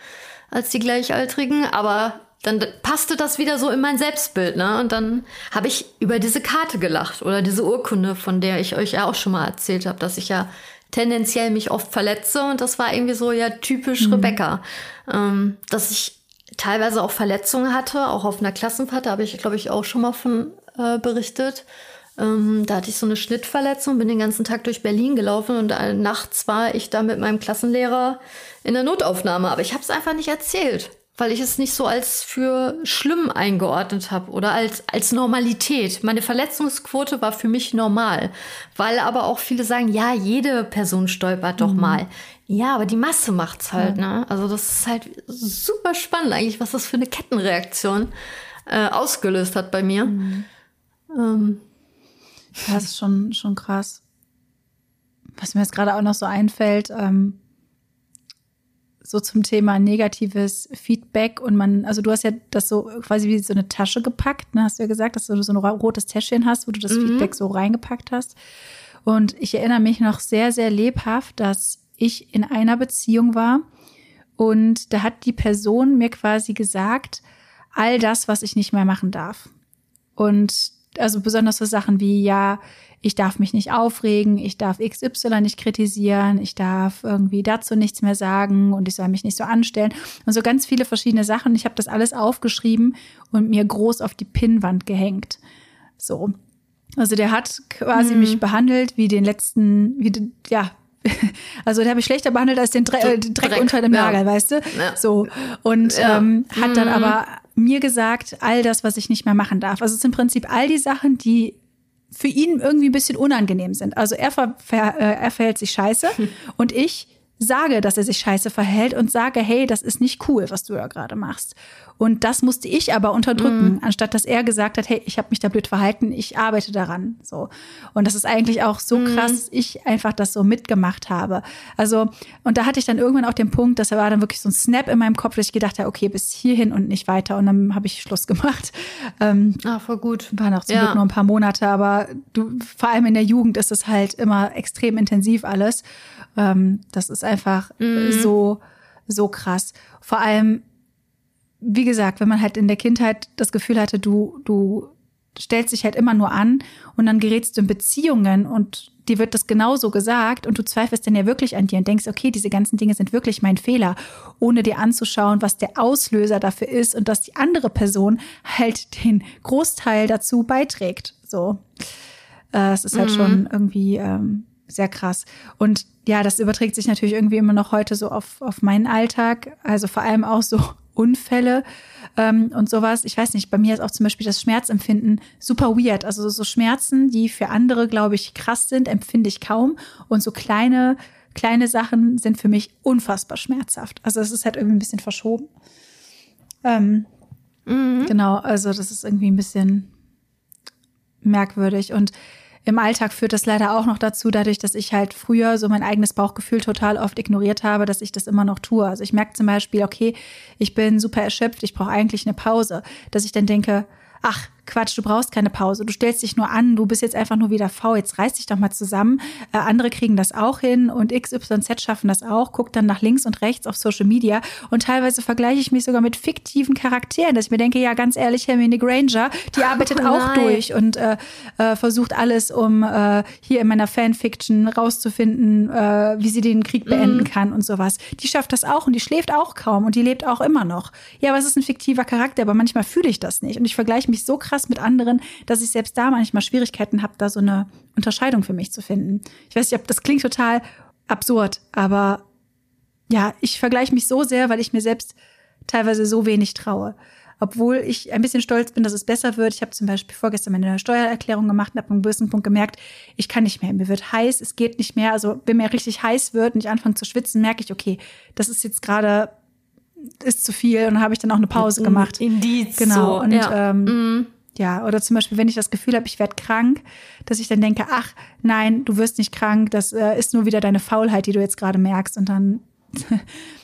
als die Gleichaltrigen. Aber dann passte das wieder so in mein Selbstbild, ne? Und dann habe ich über diese Karte gelacht oder diese Urkunde, von der ich euch ja auch schon mal erzählt habe, dass ich ja tendenziell mich oft verletze und das war irgendwie so ja typisch mhm. Rebecca, ähm, dass ich teilweise auch Verletzungen hatte, auch auf einer Klassenfahrt, da habe ich glaube ich auch schon mal von äh, berichtet. Ähm, da hatte ich so eine Schnittverletzung, bin den ganzen Tag durch Berlin gelaufen und äh, nachts war ich da mit meinem Klassenlehrer in der Notaufnahme, aber ich habe es einfach nicht erzählt weil ich es nicht so als für schlimm eingeordnet habe oder als, als Normalität. Meine Verletzungsquote war für mich normal, weil aber auch viele sagen, ja, jede Person stolpert doch mhm. mal. Ja, aber die Masse macht's halt, ja. ne? Also das ist halt super spannend eigentlich, was das für eine Kettenreaktion äh, ausgelöst hat bei mir. Mhm. Ähm. Das ist schon, schon krass. Was mir jetzt gerade auch noch so einfällt, ähm, so zum Thema negatives Feedback und man, also du hast ja das so quasi wie so eine Tasche gepackt, ne, hast du ja gesagt, dass du so ein rotes Täschchen hast, wo du das mhm. Feedback so reingepackt hast. Und ich erinnere mich noch sehr, sehr lebhaft, dass ich in einer Beziehung war und da hat die Person mir quasi gesagt, all das, was ich nicht mehr machen darf. Und also besonders so Sachen wie, ja, ich darf mich nicht aufregen, ich darf XY nicht kritisieren, ich darf irgendwie dazu nichts mehr sagen und ich soll mich nicht so anstellen und so ganz viele verschiedene Sachen. Ich habe das alles aufgeschrieben und mir groß auf die Pinnwand gehängt. So. Also der hat quasi mhm. mich behandelt wie den letzten, wie ja, also der habe ich schlechter behandelt als den, Dre so, Dreck, Dreck, unter dem ja. Nagel, weißt du? Ja. So. Und ja. ähm, hat dann mhm. aber mir gesagt, all das, was ich nicht mehr machen darf. Also es sind im Prinzip all die Sachen, die für ihn irgendwie ein bisschen unangenehm sind. Also er, ver, ver, äh, er verhält sich scheiße und ich sage, dass er sich scheiße verhält und sage, hey, das ist nicht cool, was du da gerade machst. Und das musste ich aber unterdrücken, mm. anstatt dass er gesagt hat, hey, ich habe mich da blöd verhalten, ich arbeite daran. So. Und das ist eigentlich auch so mm. krass, ich einfach das so mitgemacht habe. Also, und da hatte ich dann irgendwann auch den Punkt, dass er war dann wirklich so ein Snap in meinem Kopf, dass ich gedacht habe, okay, bis hierhin und nicht weiter. Und dann habe ich Schluss gemacht. Ähm, ah, voll gut. War noch zum ja. Glück nur ein paar Monate, aber du, vor allem in der Jugend ist es halt immer extrem intensiv alles. Ähm, das ist einfach mm. so, so krass. Vor allem, wie gesagt, wenn man halt in der Kindheit das Gefühl hatte, du, du stellst dich halt immer nur an und dann gerätst du in Beziehungen und dir wird das genauso gesagt und du zweifelst dann ja wirklich an dir und denkst, okay, diese ganzen Dinge sind wirklich mein Fehler, ohne dir anzuschauen, was der Auslöser dafür ist und dass die andere Person halt den Großteil dazu beiträgt. So, äh, es ist halt mhm. schon irgendwie ähm, sehr krass. Und ja, das überträgt sich natürlich irgendwie immer noch heute so auf, auf meinen Alltag. Also vor allem auch so Unfälle ähm, und sowas. Ich weiß nicht, bei mir ist auch zum Beispiel das Schmerzempfinden super weird. Also so Schmerzen, die für andere, glaube ich, krass sind, empfinde ich kaum. Und so kleine, kleine Sachen sind für mich unfassbar schmerzhaft. Also es ist halt irgendwie ein bisschen verschoben. Ähm, mhm. Genau, also das ist irgendwie ein bisschen merkwürdig. Und im Alltag führt das leider auch noch dazu, dadurch, dass ich halt früher so mein eigenes Bauchgefühl total oft ignoriert habe, dass ich das immer noch tue. Also ich merke zum Beispiel, okay, ich bin super erschöpft, ich brauche eigentlich eine Pause, dass ich dann denke, ach, Quatsch, du brauchst keine Pause, du stellst dich nur an, du bist jetzt einfach nur wieder faul, jetzt reiß dich doch mal zusammen. Äh, andere kriegen das auch hin und XYZ schaffen das auch, guck dann nach links und rechts auf Social Media und teilweise vergleiche ich mich sogar mit fiktiven Charakteren, dass ich mir denke, ja, ganz ehrlich, Hermine Granger, die arbeitet oh auch durch und äh, äh, versucht alles, um äh, hier in meiner Fanfiction rauszufinden, äh, wie sie den Krieg beenden mm. kann und sowas. Die schafft das auch und die schläft auch kaum und die lebt auch immer noch. Ja, aber es ist ein fiktiver Charakter, aber manchmal fühle ich das nicht und ich vergleiche mich so krass krass mit anderen, dass ich selbst da manchmal Schwierigkeiten habe, da so eine Unterscheidung für mich zu finden. Ich weiß nicht, ob das klingt total absurd, aber ja, ich vergleiche mich so sehr, weil ich mir selbst teilweise so wenig traue. Obwohl ich ein bisschen stolz bin, dass es besser wird. Ich habe zum Beispiel vorgestern meine Steuererklärung gemacht und habe einen gewissen Punkt gemerkt, ich kann nicht mehr. Mir wird heiß, es geht nicht mehr. Also wenn mir richtig heiß wird und ich anfange zu schwitzen, merke ich, okay, das ist jetzt gerade ist zu viel und dann habe ich dann auch eine Pause gemacht. Indiz. Genau. So, und ja. Ähm, mm. Ja, oder zum Beispiel, wenn ich das Gefühl habe, ich werde krank, dass ich dann denke, ach nein, du wirst nicht krank, das äh, ist nur wieder deine Faulheit, die du jetzt gerade merkst. Und dann,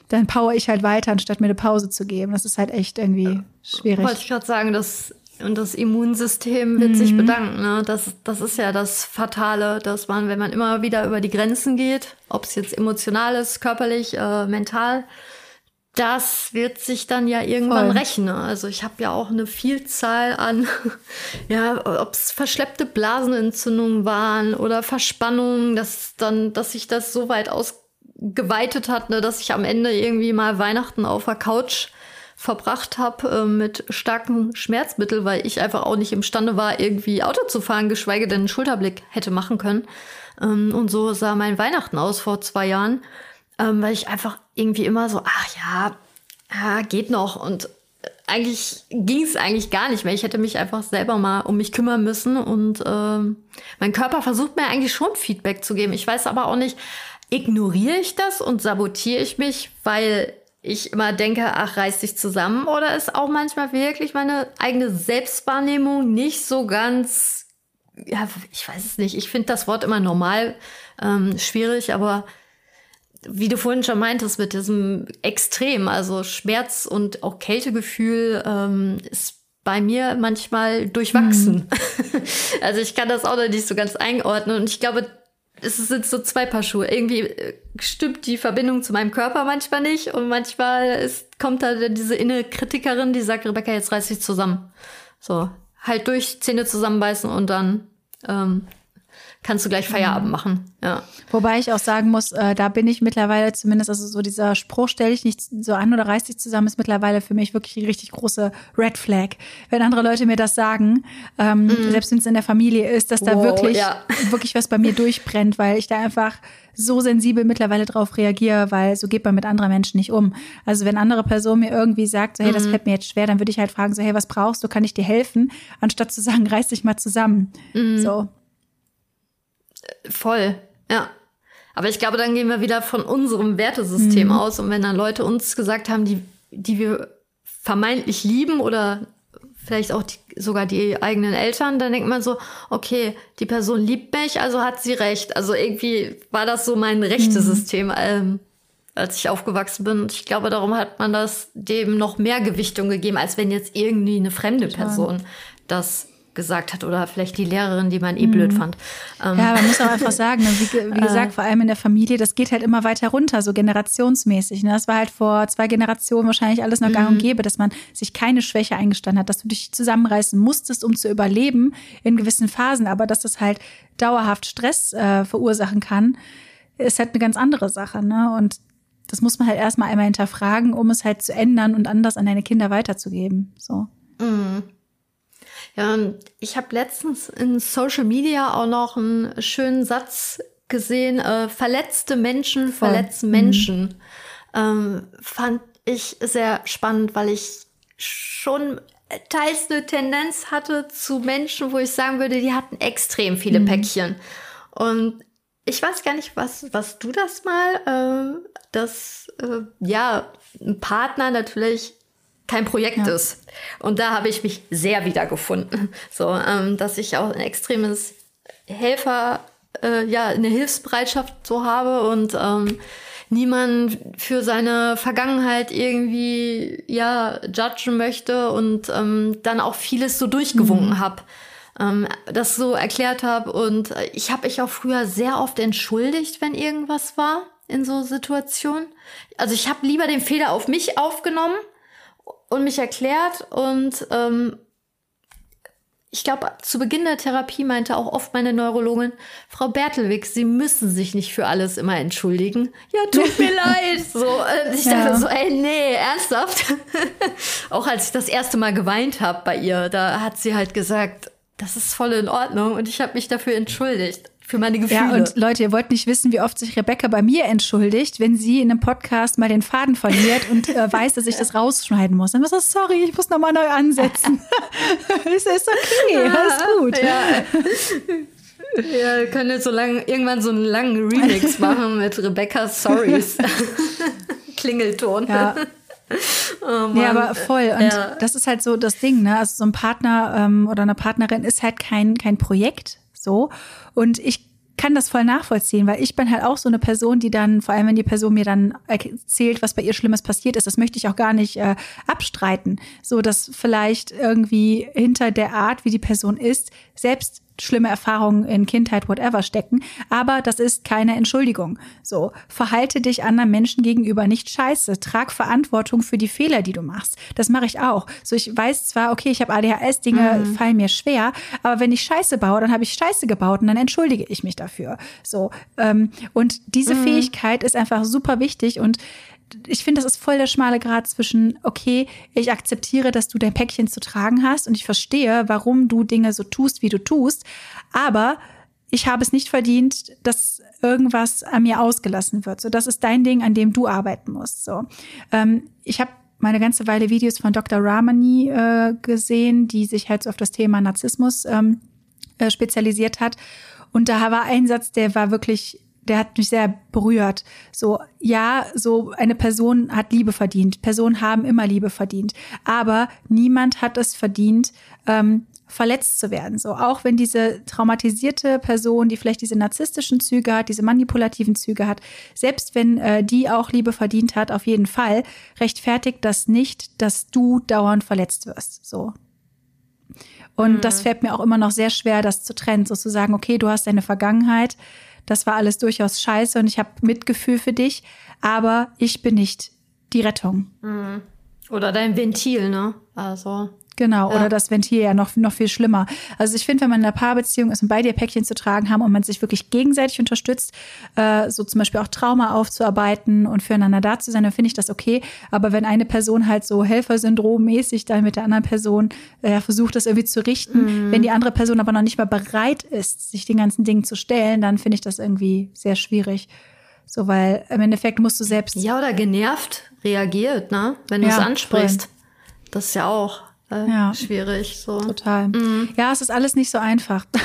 dann power ich halt weiter, anstatt mir eine Pause zu geben. Das ist halt echt irgendwie schwierig. Wollte ich gerade sagen, das, und das Immunsystem wird mhm. sich bedanken. Ne? Das, das ist ja das Fatale, dass man, wenn man immer wieder über die Grenzen geht, ob es jetzt emotional ist, körperlich, äh, mental, das wird sich dann ja irgendwann Voll. rechnen. Also ich habe ja auch eine Vielzahl an, ja, ob es verschleppte Blasenentzündungen waren oder Verspannungen, dass dann, dass sich das so weit ausgeweitet hat, ne, dass ich am Ende irgendwie mal Weihnachten auf der Couch verbracht habe äh, mit starken Schmerzmitteln, weil ich einfach auch nicht imstande war, irgendwie Auto zu fahren, geschweige denn einen Schulterblick hätte machen können. Ähm, und so sah mein Weihnachten aus vor zwei Jahren ähm, weil ich einfach irgendwie immer so, ach ja, ja geht noch. Und eigentlich ging es eigentlich gar nicht mehr. Ich hätte mich einfach selber mal um mich kümmern müssen. Und ähm, mein Körper versucht mir eigentlich schon Feedback zu geben. Ich weiß aber auch nicht, ignoriere ich das und sabotiere ich mich, weil ich immer denke, ach, reiß dich zusammen? Oder ist auch manchmal wirklich meine eigene Selbstwahrnehmung nicht so ganz, ja, ich weiß es nicht. Ich finde das Wort immer normal ähm, schwierig, aber wie du vorhin schon meintest, mit diesem Extrem, also Schmerz und auch Kältegefühl, ähm, ist bei mir manchmal durchwachsen. Mhm. also ich kann das auch noch nicht so ganz einordnen. Und ich glaube, es sind so zwei Paar Schuhe. Irgendwie äh, stimmt die Verbindung zu meinem Körper manchmal nicht. Und manchmal ist, kommt da diese innere Kritikerin, die sagt, Rebecca, jetzt reiß dich zusammen. So, halt durch, Zähne zusammenbeißen und dann ähm, kannst du gleich Feierabend mhm. machen. Ja. Wobei ich auch sagen muss, äh, da bin ich mittlerweile zumindest, also so dieser Spruch, stell dich nicht so an oder reiß dich zusammen, ist mittlerweile für mich wirklich richtig große Red Flag. Wenn andere Leute mir das sagen, ähm, mhm. selbst wenn es in der Familie ist, dass da wow, wirklich, ja. wirklich was bei mir durchbrennt, weil ich da einfach so sensibel mittlerweile drauf reagiere, weil so geht man mit anderen Menschen nicht um. Also wenn andere Person mir irgendwie sagt, so hey, das mhm. fällt mir jetzt schwer, dann würde ich halt fragen, so hey, was brauchst du, kann ich dir helfen, anstatt zu sagen, reiß dich mal zusammen. Mhm. So. Voll, ja. Aber ich glaube, dann gehen wir wieder von unserem Wertesystem mhm. aus. Und wenn dann Leute uns gesagt haben, die, die wir vermeintlich lieben oder vielleicht auch die, sogar die eigenen Eltern, dann denkt man so, okay, die Person liebt mich, also hat sie recht. Also irgendwie war das so mein Rechtesystem, mhm. ähm, als ich aufgewachsen bin. Und ich glaube, darum hat man das dem noch mehr Gewichtung gegeben, als wenn jetzt irgendwie eine fremde Person das gesagt hat oder vielleicht die Lehrerin, die man eh blöd mhm. fand. Ähm. Ja, man muss auch einfach sagen, ne, wie, wie, gesagt, äh. vor allem in der Familie, das geht halt immer weiter runter, so generationsmäßig. Ne? Das war halt vor zwei Generationen wahrscheinlich alles noch gang und mhm. gäbe, dass man sich keine Schwäche eingestanden hat, dass du dich zusammenreißen musstest, um zu überleben in gewissen Phasen, aber dass das halt dauerhaft Stress äh, verursachen kann, ist halt eine ganz andere Sache. Ne? Und das muss man halt erstmal einmal hinterfragen, um es halt zu ändern und anders an deine Kinder weiterzugeben. So. Mhm. Ja, ich habe letztens in Social Media auch noch einen schönen Satz gesehen. Äh, verletzte Menschen Voll. verletzen mhm. Menschen. Ähm, fand ich sehr spannend, weil ich schon teils eine Tendenz hatte zu Menschen, wo ich sagen würde, die hatten extrem viele mhm. Päckchen. Und ich weiß gar nicht, was, was du das mal, äh, dass äh, ja ein Partner natürlich kein Projekt ja. ist. Und da habe ich mich sehr wiedergefunden. So, ähm, dass ich auch ein extremes Helfer, äh, ja, eine Hilfsbereitschaft so habe und ähm, niemand für seine Vergangenheit irgendwie ja judgen möchte und ähm, dann auch vieles so durchgewunken mhm. habe. Ähm, das so erklärt habe und ich habe mich auch früher sehr oft entschuldigt, wenn irgendwas war in so Situationen. Also ich habe lieber den Fehler auf mich aufgenommen und mich erklärt und ähm, ich glaube, zu Beginn der Therapie meinte auch oft meine Neurologin, Frau Bertelwig, Sie müssen sich nicht für alles immer entschuldigen. Ja, tut mir leid. So, äh, ich dachte ja. so, ey, nee, ernsthaft. auch als ich das erste Mal geweint habe bei ihr, da hat sie halt gesagt, das ist voll in Ordnung und ich habe mich dafür entschuldigt für meine Gefühle. Ja, und Leute, ihr wollt nicht wissen, wie oft sich Rebecca bei mir entschuldigt, wenn sie in einem Podcast mal den Faden verliert und äh, weiß, dass ich das rausschneiden muss. Dann muss so, sorry, ich muss nochmal neu ansetzen. es ist okay, alles gut. Ja. Ja, wir können jetzt so lang, irgendwann so einen langen Remix machen mit Rebecca's Sorries. Klingelton. Ja. Oh ja, aber voll. Und ja. das ist halt so das Ding, ne? Also so ein Partner ähm, oder eine Partnerin ist halt kein, kein Projekt, so. Und ich kann das voll nachvollziehen, weil ich bin halt auch so eine Person, die dann, vor allem wenn die Person mir dann erzählt, was bei ihr Schlimmes passiert ist, das möchte ich auch gar nicht äh, abstreiten. So, dass vielleicht irgendwie hinter der Art, wie die Person ist, selbst schlimme Erfahrungen in Kindheit, whatever stecken. Aber das ist keine Entschuldigung. So, verhalte dich anderen Menschen gegenüber nicht scheiße. Trag Verantwortung für die Fehler, die du machst. Das mache ich auch. So, ich weiß zwar, okay, ich habe ADHS, Dinge mhm. fallen mir schwer, aber wenn ich Scheiße baue, dann habe ich Scheiße gebaut und dann entschuldige ich mich dafür. So, ähm, und diese mhm. Fähigkeit ist einfach super wichtig und ich finde, das ist voll der schmale Grad zwischen, okay, ich akzeptiere, dass du dein Päckchen zu tragen hast und ich verstehe, warum du Dinge so tust, wie du tust, aber ich habe es nicht verdient, dass irgendwas an mir ausgelassen wird. So, das ist dein Ding, an dem du arbeiten musst. So, ähm, ich habe meine ganze Weile Videos von Dr. Ramani äh, gesehen, die sich halt so auf das Thema Narzissmus ähm, äh, spezialisiert hat. Und da war ein Satz, der war wirklich der hat mich sehr berührt. So, ja, so eine Person hat Liebe verdient. Personen haben immer Liebe verdient. Aber niemand hat es verdient, ähm, verletzt zu werden. So, auch wenn diese traumatisierte Person, die vielleicht diese narzisstischen Züge hat, diese manipulativen Züge hat, selbst wenn äh, die auch Liebe verdient hat, auf jeden Fall, rechtfertigt das nicht, dass du dauernd verletzt wirst. So. Und mhm. das fällt mir auch immer noch sehr schwer, das zu trennen, so zu sagen, okay, du hast deine Vergangenheit, das war alles durchaus scheiße und ich habe Mitgefühl für dich, aber ich bin nicht die Rettung. Oder dein Ventil, ne? Also. Genau, ja. oder das Ventil ja noch, noch viel schlimmer. Also ich finde, wenn man in einer Paarbeziehung ist und beide Päckchen zu tragen haben und man sich wirklich gegenseitig unterstützt, äh, so zum Beispiel auch Trauma aufzuarbeiten und füreinander da zu sein, dann finde ich das okay. Aber wenn eine Person halt so Helfersyndrom-mäßig dann mit der anderen Person äh, versucht, das irgendwie zu richten, mhm. wenn die andere Person aber noch nicht mal bereit ist, sich den ganzen Dingen zu stellen, dann finde ich das irgendwie sehr schwierig. So, weil im Endeffekt musst du selbst. Ja, oder genervt reagiert, ne? Wenn du es ansprichst. Voll. Das ist ja auch äh, ja, schwierig. So. Total. Mhm. Ja, es ist alles nicht so einfach.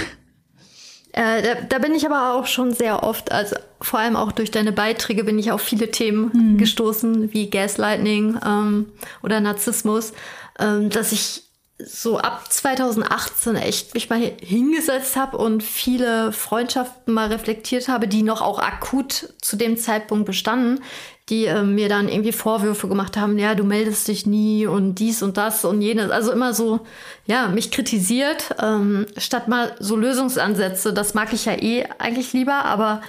Äh, da, da, bin ich aber auch schon sehr oft, also vor allem auch durch deine Beiträge bin ich auf viele Themen mhm. gestoßen, wie Gaslighting ähm, oder Narzissmus, ähm, dass ich so ab 2018 echt mich mal hingesetzt habe und viele Freundschaften mal reflektiert habe, die noch auch akut zu dem Zeitpunkt bestanden, die äh, mir dann irgendwie Vorwürfe gemacht haben, ja, du meldest dich nie und dies und das und jenes. Also immer so, ja, mich kritisiert, ähm, statt mal so Lösungsansätze. Das mag ich ja eh eigentlich lieber, aber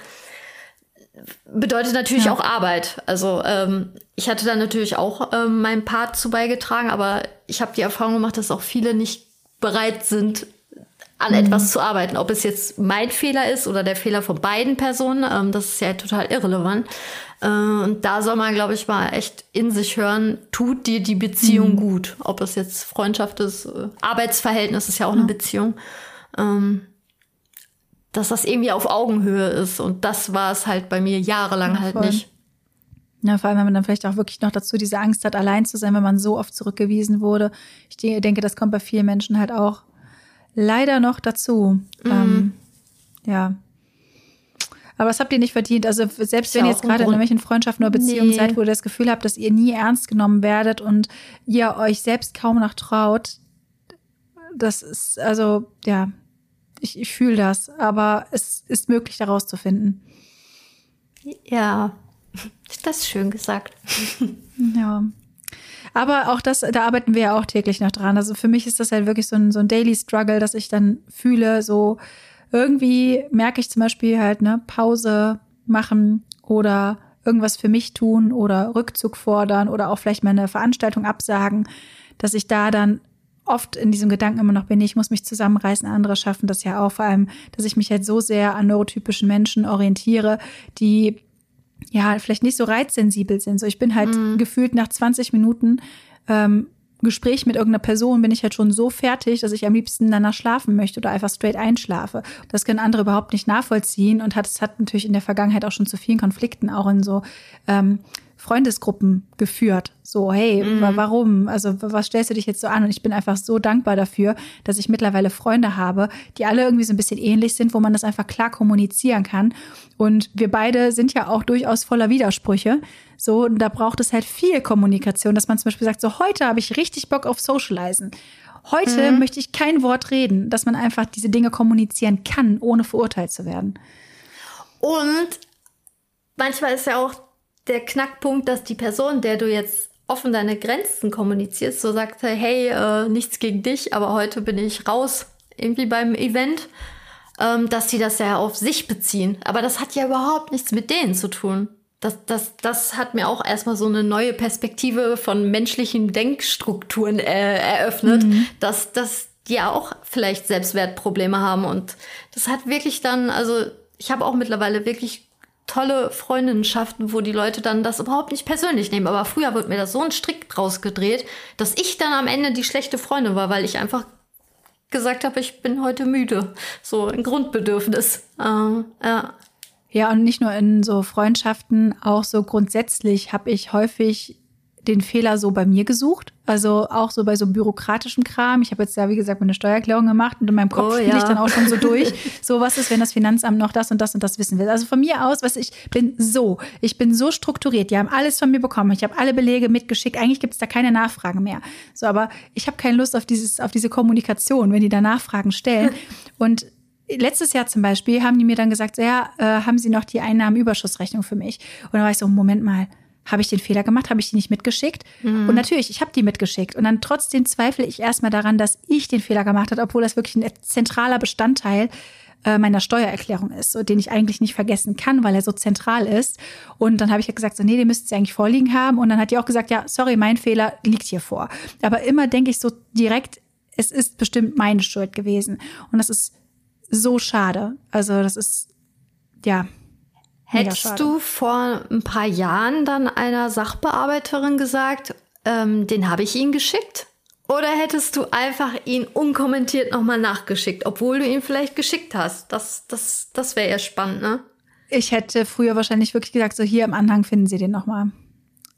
bedeutet natürlich ja. auch Arbeit. Also ähm, ich hatte da natürlich auch ähm, meinen Part zu beigetragen, aber ich habe die Erfahrung gemacht, dass auch viele nicht bereit sind, an mhm. etwas zu arbeiten. Ob es jetzt mein Fehler ist oder der Fehler von beiden Personen, ähm, das ist ja total irrelevant. Äh, und da soll man, glaube ich, mal echt in sich hören, tut dir die Beziehung mhm. gut. Ob es jetzt Freundschaft ist, äh, Arbeitsverhältnis ist ja auch ja. eine Beziehung. Ähm, dass das irgendwie auf Augenhöhe ist. Und das war es halt bei mir jahrelang ja, halt nicht. Ja, vor allem, wenn man dann vielleicht auch wirklich noch dazu diese Angst hat, allein zu sein, wenn man so oft zurückgewiesen wurde. Ich denke, das kommt bei vielen Menschen halt auch leider noch dazu. Mhm. Ähm, ja. Aber das habt ihr nicht verdient. Also selbst wenn ihr jetzt gerade in irgendwelchen Freundschaften oder Beziehungen nee. seid, wo ihr das Gefühl habt, dass ihr nie ernst genommen werdet und ihr euch selbst kaum noch traut, das ist, also, ja, ich, ich fühle das, aber es ist möglich, da rauszufinden. Ja, das ist schön gesagt. ja. Aber auch das, da arbeiten wir ja auch täglich noch dran. Also für mich ist das halt wirklich so ein, so ein Daily Struggle, dass ich dann fühle, so irgendwie merke ich zum Beispiel halt, ne, Pause machen oder irgendwas für mich tun oder Rückzug fordern oder auch vielleicht mal eine Veranstaltung absagen, dass ich da dann oft in diesem Gedanken immer noch bin, ich muss mich zusammenreißen, andere schaffen das ja auch, vor allem, dass ich mich halt so sehr an neurotypischen Menschen orientiere, die ja vielleicht nicht so reizsensibel sind. So, ich bin halt mhm. gefühlt nach 20 Minuten ähm, Gespräch mit irgendeiner Person bin ich halt schon so fertig, dass ich am liebsten danach schlafen möchte oder einfach straight einschlafe. Das können andere überhaupt nicht nachvollziehen und hat es hat natürlich in der Vergangenheit auch schon zu vielen Konflikten auch in so ähm, Freundesgruppen geführt. So, hey, mhm. warum? Also, was stellst du dich jetzt so an? Und ich bin einfach so dankbar dafür, dass ich mittlerweile Freunde habe, die alle irgendwie so ein bisschen ähnlich sind, wo man das einfach klar kommunizieren kann. Und wir beide sind ja auch durchaus voller Widersprüche. So, und da braucht es halt viel Kommunikation, dass man zum Beispiel sagt, so, heute habe ich richtig Bock auf Socializen. Heute mhm. möchte ich kein Wort reden, dass man einfach diese Dinge kommunizieren kann, ohne verurteilt zu werden. Und manchmal ist ja auch der Knackpunkt, dass die Person, der du jetzt offen deine Grenzen kommunizierst, so sagt, hey, äh, nichts gegen dich, aber heute bin ich raus, irgendwie beim Event, ähm, dass sie das ja auf sich beziehen. Aber das hat ja überhaupt nichts mit denen zu tun. Das, das, das hat mir auch erstmal so eine neue Perspektive von menschlichen Denkstrukturen äh, eröffnet, mhm. dass, dass die ja auch vielleicht Selbstwertprobleme haben. Und das hat wirklich dann, also ich habe auch mittlerweile wirklich tolle Freundinnenschaften, wo die Leute dann das überhaupt nicht persönlich nehmen. Aber früher wird mir das so ein Strick draus gedreht, dass ich dann am Ende die schlechte Freundin war, weil ich einfach gesagt habe, ich bin heute müde. So ein Grundbedürfnis. Äh, ja. Ja, und nicht nur in so Freundschaften, auch so grundsätzlich habe ich häufig den Fehler so bei mir gesucht. Also auch so bei so bürokratischem Kram. Ich habe jetzt ja, wie gesagt, meine Steuererklärung gemacht und in meinem Kopf oh, ja. ich dann auch schon so durch. so, was ist, wenn das Finanzamt noch das und das und das wissen will? Also von mir aus, was ich bin so, ich bin so strukturiert. Die haben alles von mir bekommen. Ich habe alle Belege mitgeschickt. Eigentlich gibt es da keine Nachfragen mehr. So, aber ich habe keine Lust auf dieses, auf diese Kommunikation, wenn die da Nachfragen stellen. und Letztes Jahr zum Beispiel haben die mir dann gesagt, ja, äh, haben Sie noch die Einnahmenüberschussrechnung für mich? Und dann war ich so, Moment mal, habe ich den Fehler gemacht? Habe ich die nicht mitgeschickt? Mhm. Und natürlich, ich habe die mitgeschickt. Und dann trotzdem zweifle ich erstmal daran, dass ich den Fehler gemacht habe, obwohl das wirklich ein zentraler Bestandteil äh, meiner Steuererklärung ist, so, den ich eigentlich nicht vergessen kann, weil er so zentral ist. Und dann habe ich gesagt, so, nee, den müssten Sie eigentlich vorliegen haben. Und dann hat die auch gesagt, ja, sorry, mein Fehler liegt hier vor. Aber immer denke ich so direkt, es ist bestimmt meine Schuld gewesen. Und das ist so schade. Also das ist, ja, Hättest du vor ein paar Jahren dann einer Sachbearbeiterin gesagt, ähm, den habe ich Ihnen geschickt? Oder hättest du einfach ihn unkommentiert nochmal nachgeschickt, obwohl du ihn vielleicht geschickt hast? Das, das, das wäre ja spannend, ne? Ich hätte früher wahrscheinlich wirklich gesagt, so hier im Anhang finden Sie den nochmal.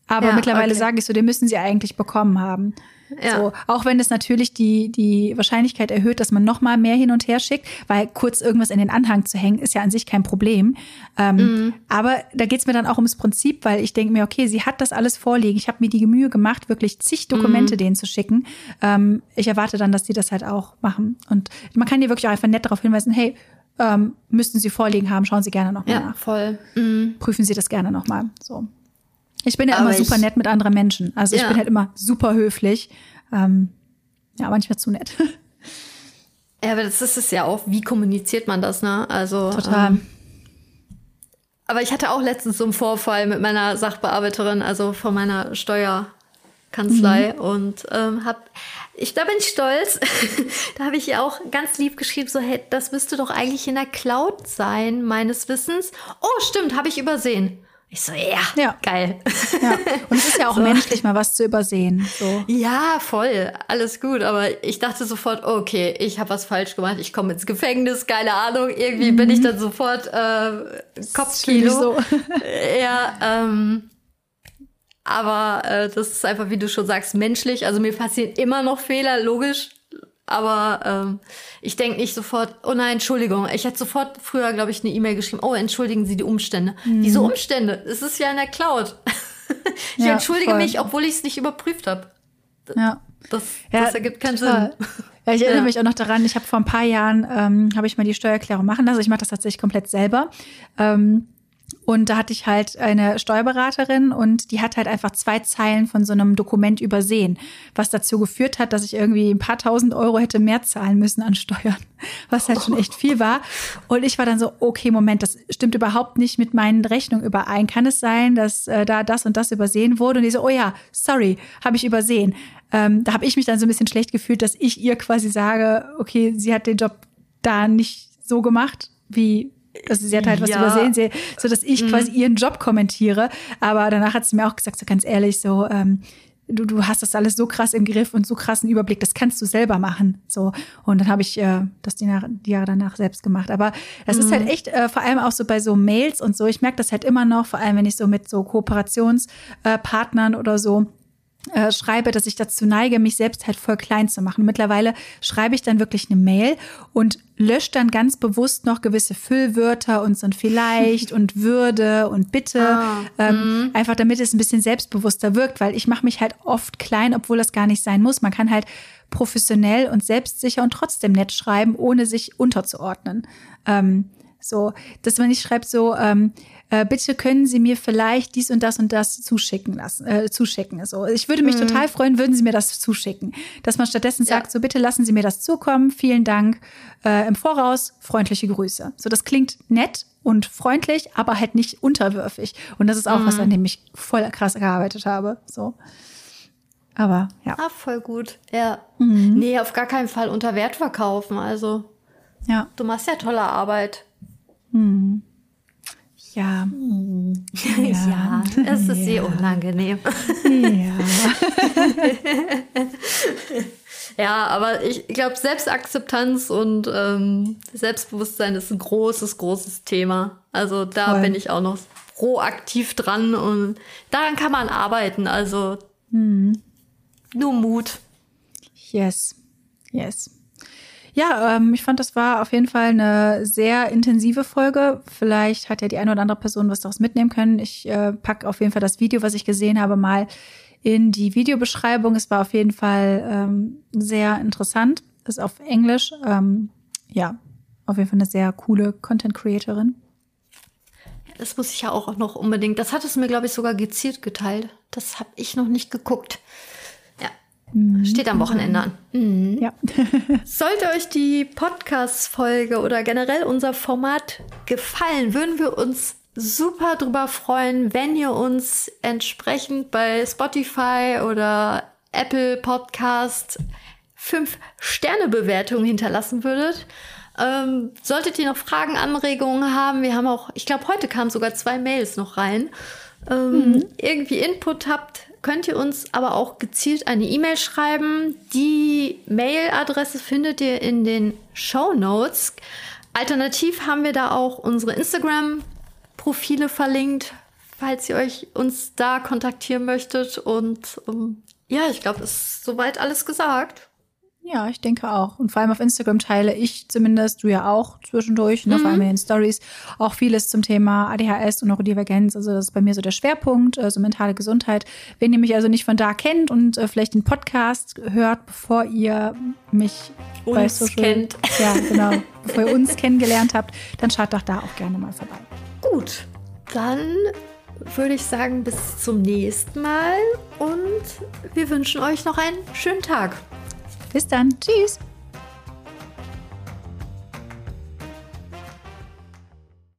Aber ja, mittlerweile okay. sage ich so, den müssen Sie eigentlich bekommen haben. Ja. So, auch wenn es natürlich die, die Wahrscheinlichkeit erhöht, dass man noch mal mehr hin und her schickt, weil kurz irgendwas in den Anhang zu hängen, ist ja an sich kein Problem. Ähm, mhm. Aber da geht's mir dann auch ums Prinzip, weil ich denke mir, okay, sie hat das alles vorliegen. Ich habe mir die Mühe gemacht, wirklich zig Dokumente mhm. denen zu schicken. Ähm, ich erwarte dann, dass die das halt auch machen. Und man kann dir wirklich auch einfach nett darauf hinweisen, hey, ähm, müssten Sie vorliegen haben, schauen Sie gerne noch mal ja, nach. voll. Mhm. Prüfen Sie das gerne noch mal. So. Ich bin ja Aber immer super ich- nett mit anderen Menschen. Also ich Ja. bin halt immer super höflich. Ähm, ja, manchmal zu nett. Ja, aber das ist es ja auch. Wie kommuniziert man das, ne? Also. Total. Ähm, aber ich hatte auch letztens so einen Vorfall mit meiner Sachbearbeiterin, also von meiner Steuerkanzlei Mhm. und ähm, hab, ich, da bin ich stolz. da habe ich ihr auch ganz lieb geschrieben, so, hey, das müsste doch eigentlich in der Cloud sein, meines Wissens. Oh, stimmt, habe ich übersehen. Ich so, ja, Ja. geil. Ja. Und es ist ja auch menschlich, mal was zu übersehen. So. Ja, voll, alles gut. Aber ich dachte sofort, okay, ich habe was falsch gemacht, ich komme ins Gefängnis, keine Ahnung. Irgendwie bin ich dann sofort äh, Kopfkilo. so. Ja, ähm, aber äh, das ist einfach, wie du schon sagst, menschlich. Also mir passieren immer noch Fehler, logisch. Aber ähm, ich denke nicht sofort, oh nein, Entschuldigung. Ich hätte sofort früher, glaube ich, eine E-Mail geschrieben, oh, entschuldigen Sie die Umstände. Wieso Umstände? Es ist ja in der Cloud. ich Ja, entschuldige voll. mich, obwohl ich es nicht überprüft habe. Ja. Das, Ja, das ergibt keinen total. Sinn. Ja, ich erinnere Ja. mich auch noch daran, ich habe vor ein paar Jahren, ähm, habe ich mal die Steuererklärung machen lassen. Ich mache das tatsächlich komplett selber. Ähm, und da hatte ich halt eine Steuerberaterin und die hat halt einfach zwei Zeilen von so einem Dokument übersehen, was dazu geführt hat, dass ich irgendwie ein paar tausend Euro hätte mehr zahlen müssen an Steuern, was halt schon echt viel war. Und ich war dann so, okay, Moment, das stimmt überhaupt nicht mit meinen Rechnungen überein. Kann es sein, dass äh, da das und das übersehen wurde? Und die so, oh ja, sorry, habe ich übersehen. Ähm, da habe ich mich dann so ein bisschen schlecht gefühlt, dass ich ihr quasi sage, okay, sie hat den Job da nicht so gemacht, wie also sie hat halt was Ja. übersehen, sie, so dass ich quasi ihren Job kommentiere. Aber danach hat sie mir auch gesagt, so ganz ehrlich, so ähm, du, du hast das alles so krass im Griff und so krassen Überblick, das kannst du selber machen. So und dann habe ich äh, das die, die Jahre danach selbst gemacht. Aber das ist halt echt äh, vor allem auch so bei so Mails und so. Ich merke das halt immer noch, vor allem wenn ich so mit so Kooperationspartnern äh, oder so äh, schreibe, dass ich dazu neige, mich selbst halt voll klein zu machen. Mittlerweile schreibe ich dann wirklich eine Mail und lösche dann ganz bewusst noch gewisse Füllwörter und so ein vielleicht und würde und bitte, Ah, ähm, einfach damit es ein bisschen selbstbewusster wirkt, weil ich mache mich halt oft klein, obwohl das gar nicht sein muss. Man kann halt professionell und selbstsicher und trotzdem nett schreiben, ohne sich unterzuordnen. Ähm, so, dass man nicht schreibt so, ähm, äh, bitte können Sie mir vielleicht dies und das und das zuschicken lassen, äh, zuschicken. So, ich würde mich total freuen, würden Sie mir das zuschicken. Dass man stattdessen Ja. sagt, so bitte lassen Sie mir das zukommen, vielen Dank äh, im Voraus, freundliche Grüße. So, das klingt nett und freundlich, aber halt nicht unterwürfig. Und das ist auch was, an dem ich voll krass gearbeitet habe. So, aber ja, Ah, voll gut. Ja. Nee, auf gar keinen Fall unter Wert verkaufen. Also, ja, du machst ja tolle Arbeit. Ja, Ja, es ist sehr unangenehm. ja. Ja, aber ich glaube, Selbstakzeptanz und ähm, Selbstbewusstsein ist ein großes, großes Thema. Also da Voll. bin ich auch noch proaktiv dran und daran kann man arbeiten. Also nur Mut. Yes, yes. Ja, ähm, ich fand, das war auf jeden Fall eine sehr intensive Folge. Vielleicht hat ja die eine oder andere Person was daraus mitnehmen können. Ich äh, pack auf jeden Fall das Video, was ich gesehen habe, mal in die Videobeschreibung. Es war auf jeden Fall ähm, sehr interessant. Ist auf Englisch. Ähm, ja, auf jeden Fall eine sehr coole Content Creatorin. Das muss ich ja auch noch unbedingt. Das hat es mir, glaube ich, sogar gezielt geteilt. Das habe ich noch nicht geguckt. Ja. Steht am Wochenende an. Ja. Sollte euch die Podcast-Folge oder generell unser Format gefallen, würden wir uns super drüber freuen, wenn ihr uns entsprechend bei Spotify oder Apple Podcast fünf Sterne Bewertungen hinterlassen würdet. Ähm, solltet ihr noch Fragen, Anregungen haben, wir haben auch, ich glaube, heute kamen sogar zwei Mails noch rein. Ähm, Irgendwie Input habt, könnt ihr uns aber auch gezielt eine E-Mail schreiben. Die Mailadresse findet ihr in den Show Notes. Alternativ haben wir da auch unsere Instagram-Profile verlinkt, falls ihr euch uns da kontaktieren möchtet. Und ähm, ja, ich glaube, es ist soweit alles gesagt. Ja, ich denke auch. Und vor allem auf Instagram teile ich zumindest, du ja auch zwischendurch, ne, vor allem in den Stories, auch vieles zum Thema ADHS und Neurodivergenz. Also das ist bei mir so der Schwerpunkt, also mentale Gesundheit. Wenn ihr mich also nicht von da kennt und äh, vielleicht den Podcast hört, bevor ihr mich bei Uns Social kennt. Ja, genau. bevor ihr uns kennengelernt habt, dann schaut doch da auch gerne mal vorbei. Gut, dann würde ich sagen, bis zum nächsten Mal und wir wünschen euch noch einen schönen Tag. Bis dann. Tschüss.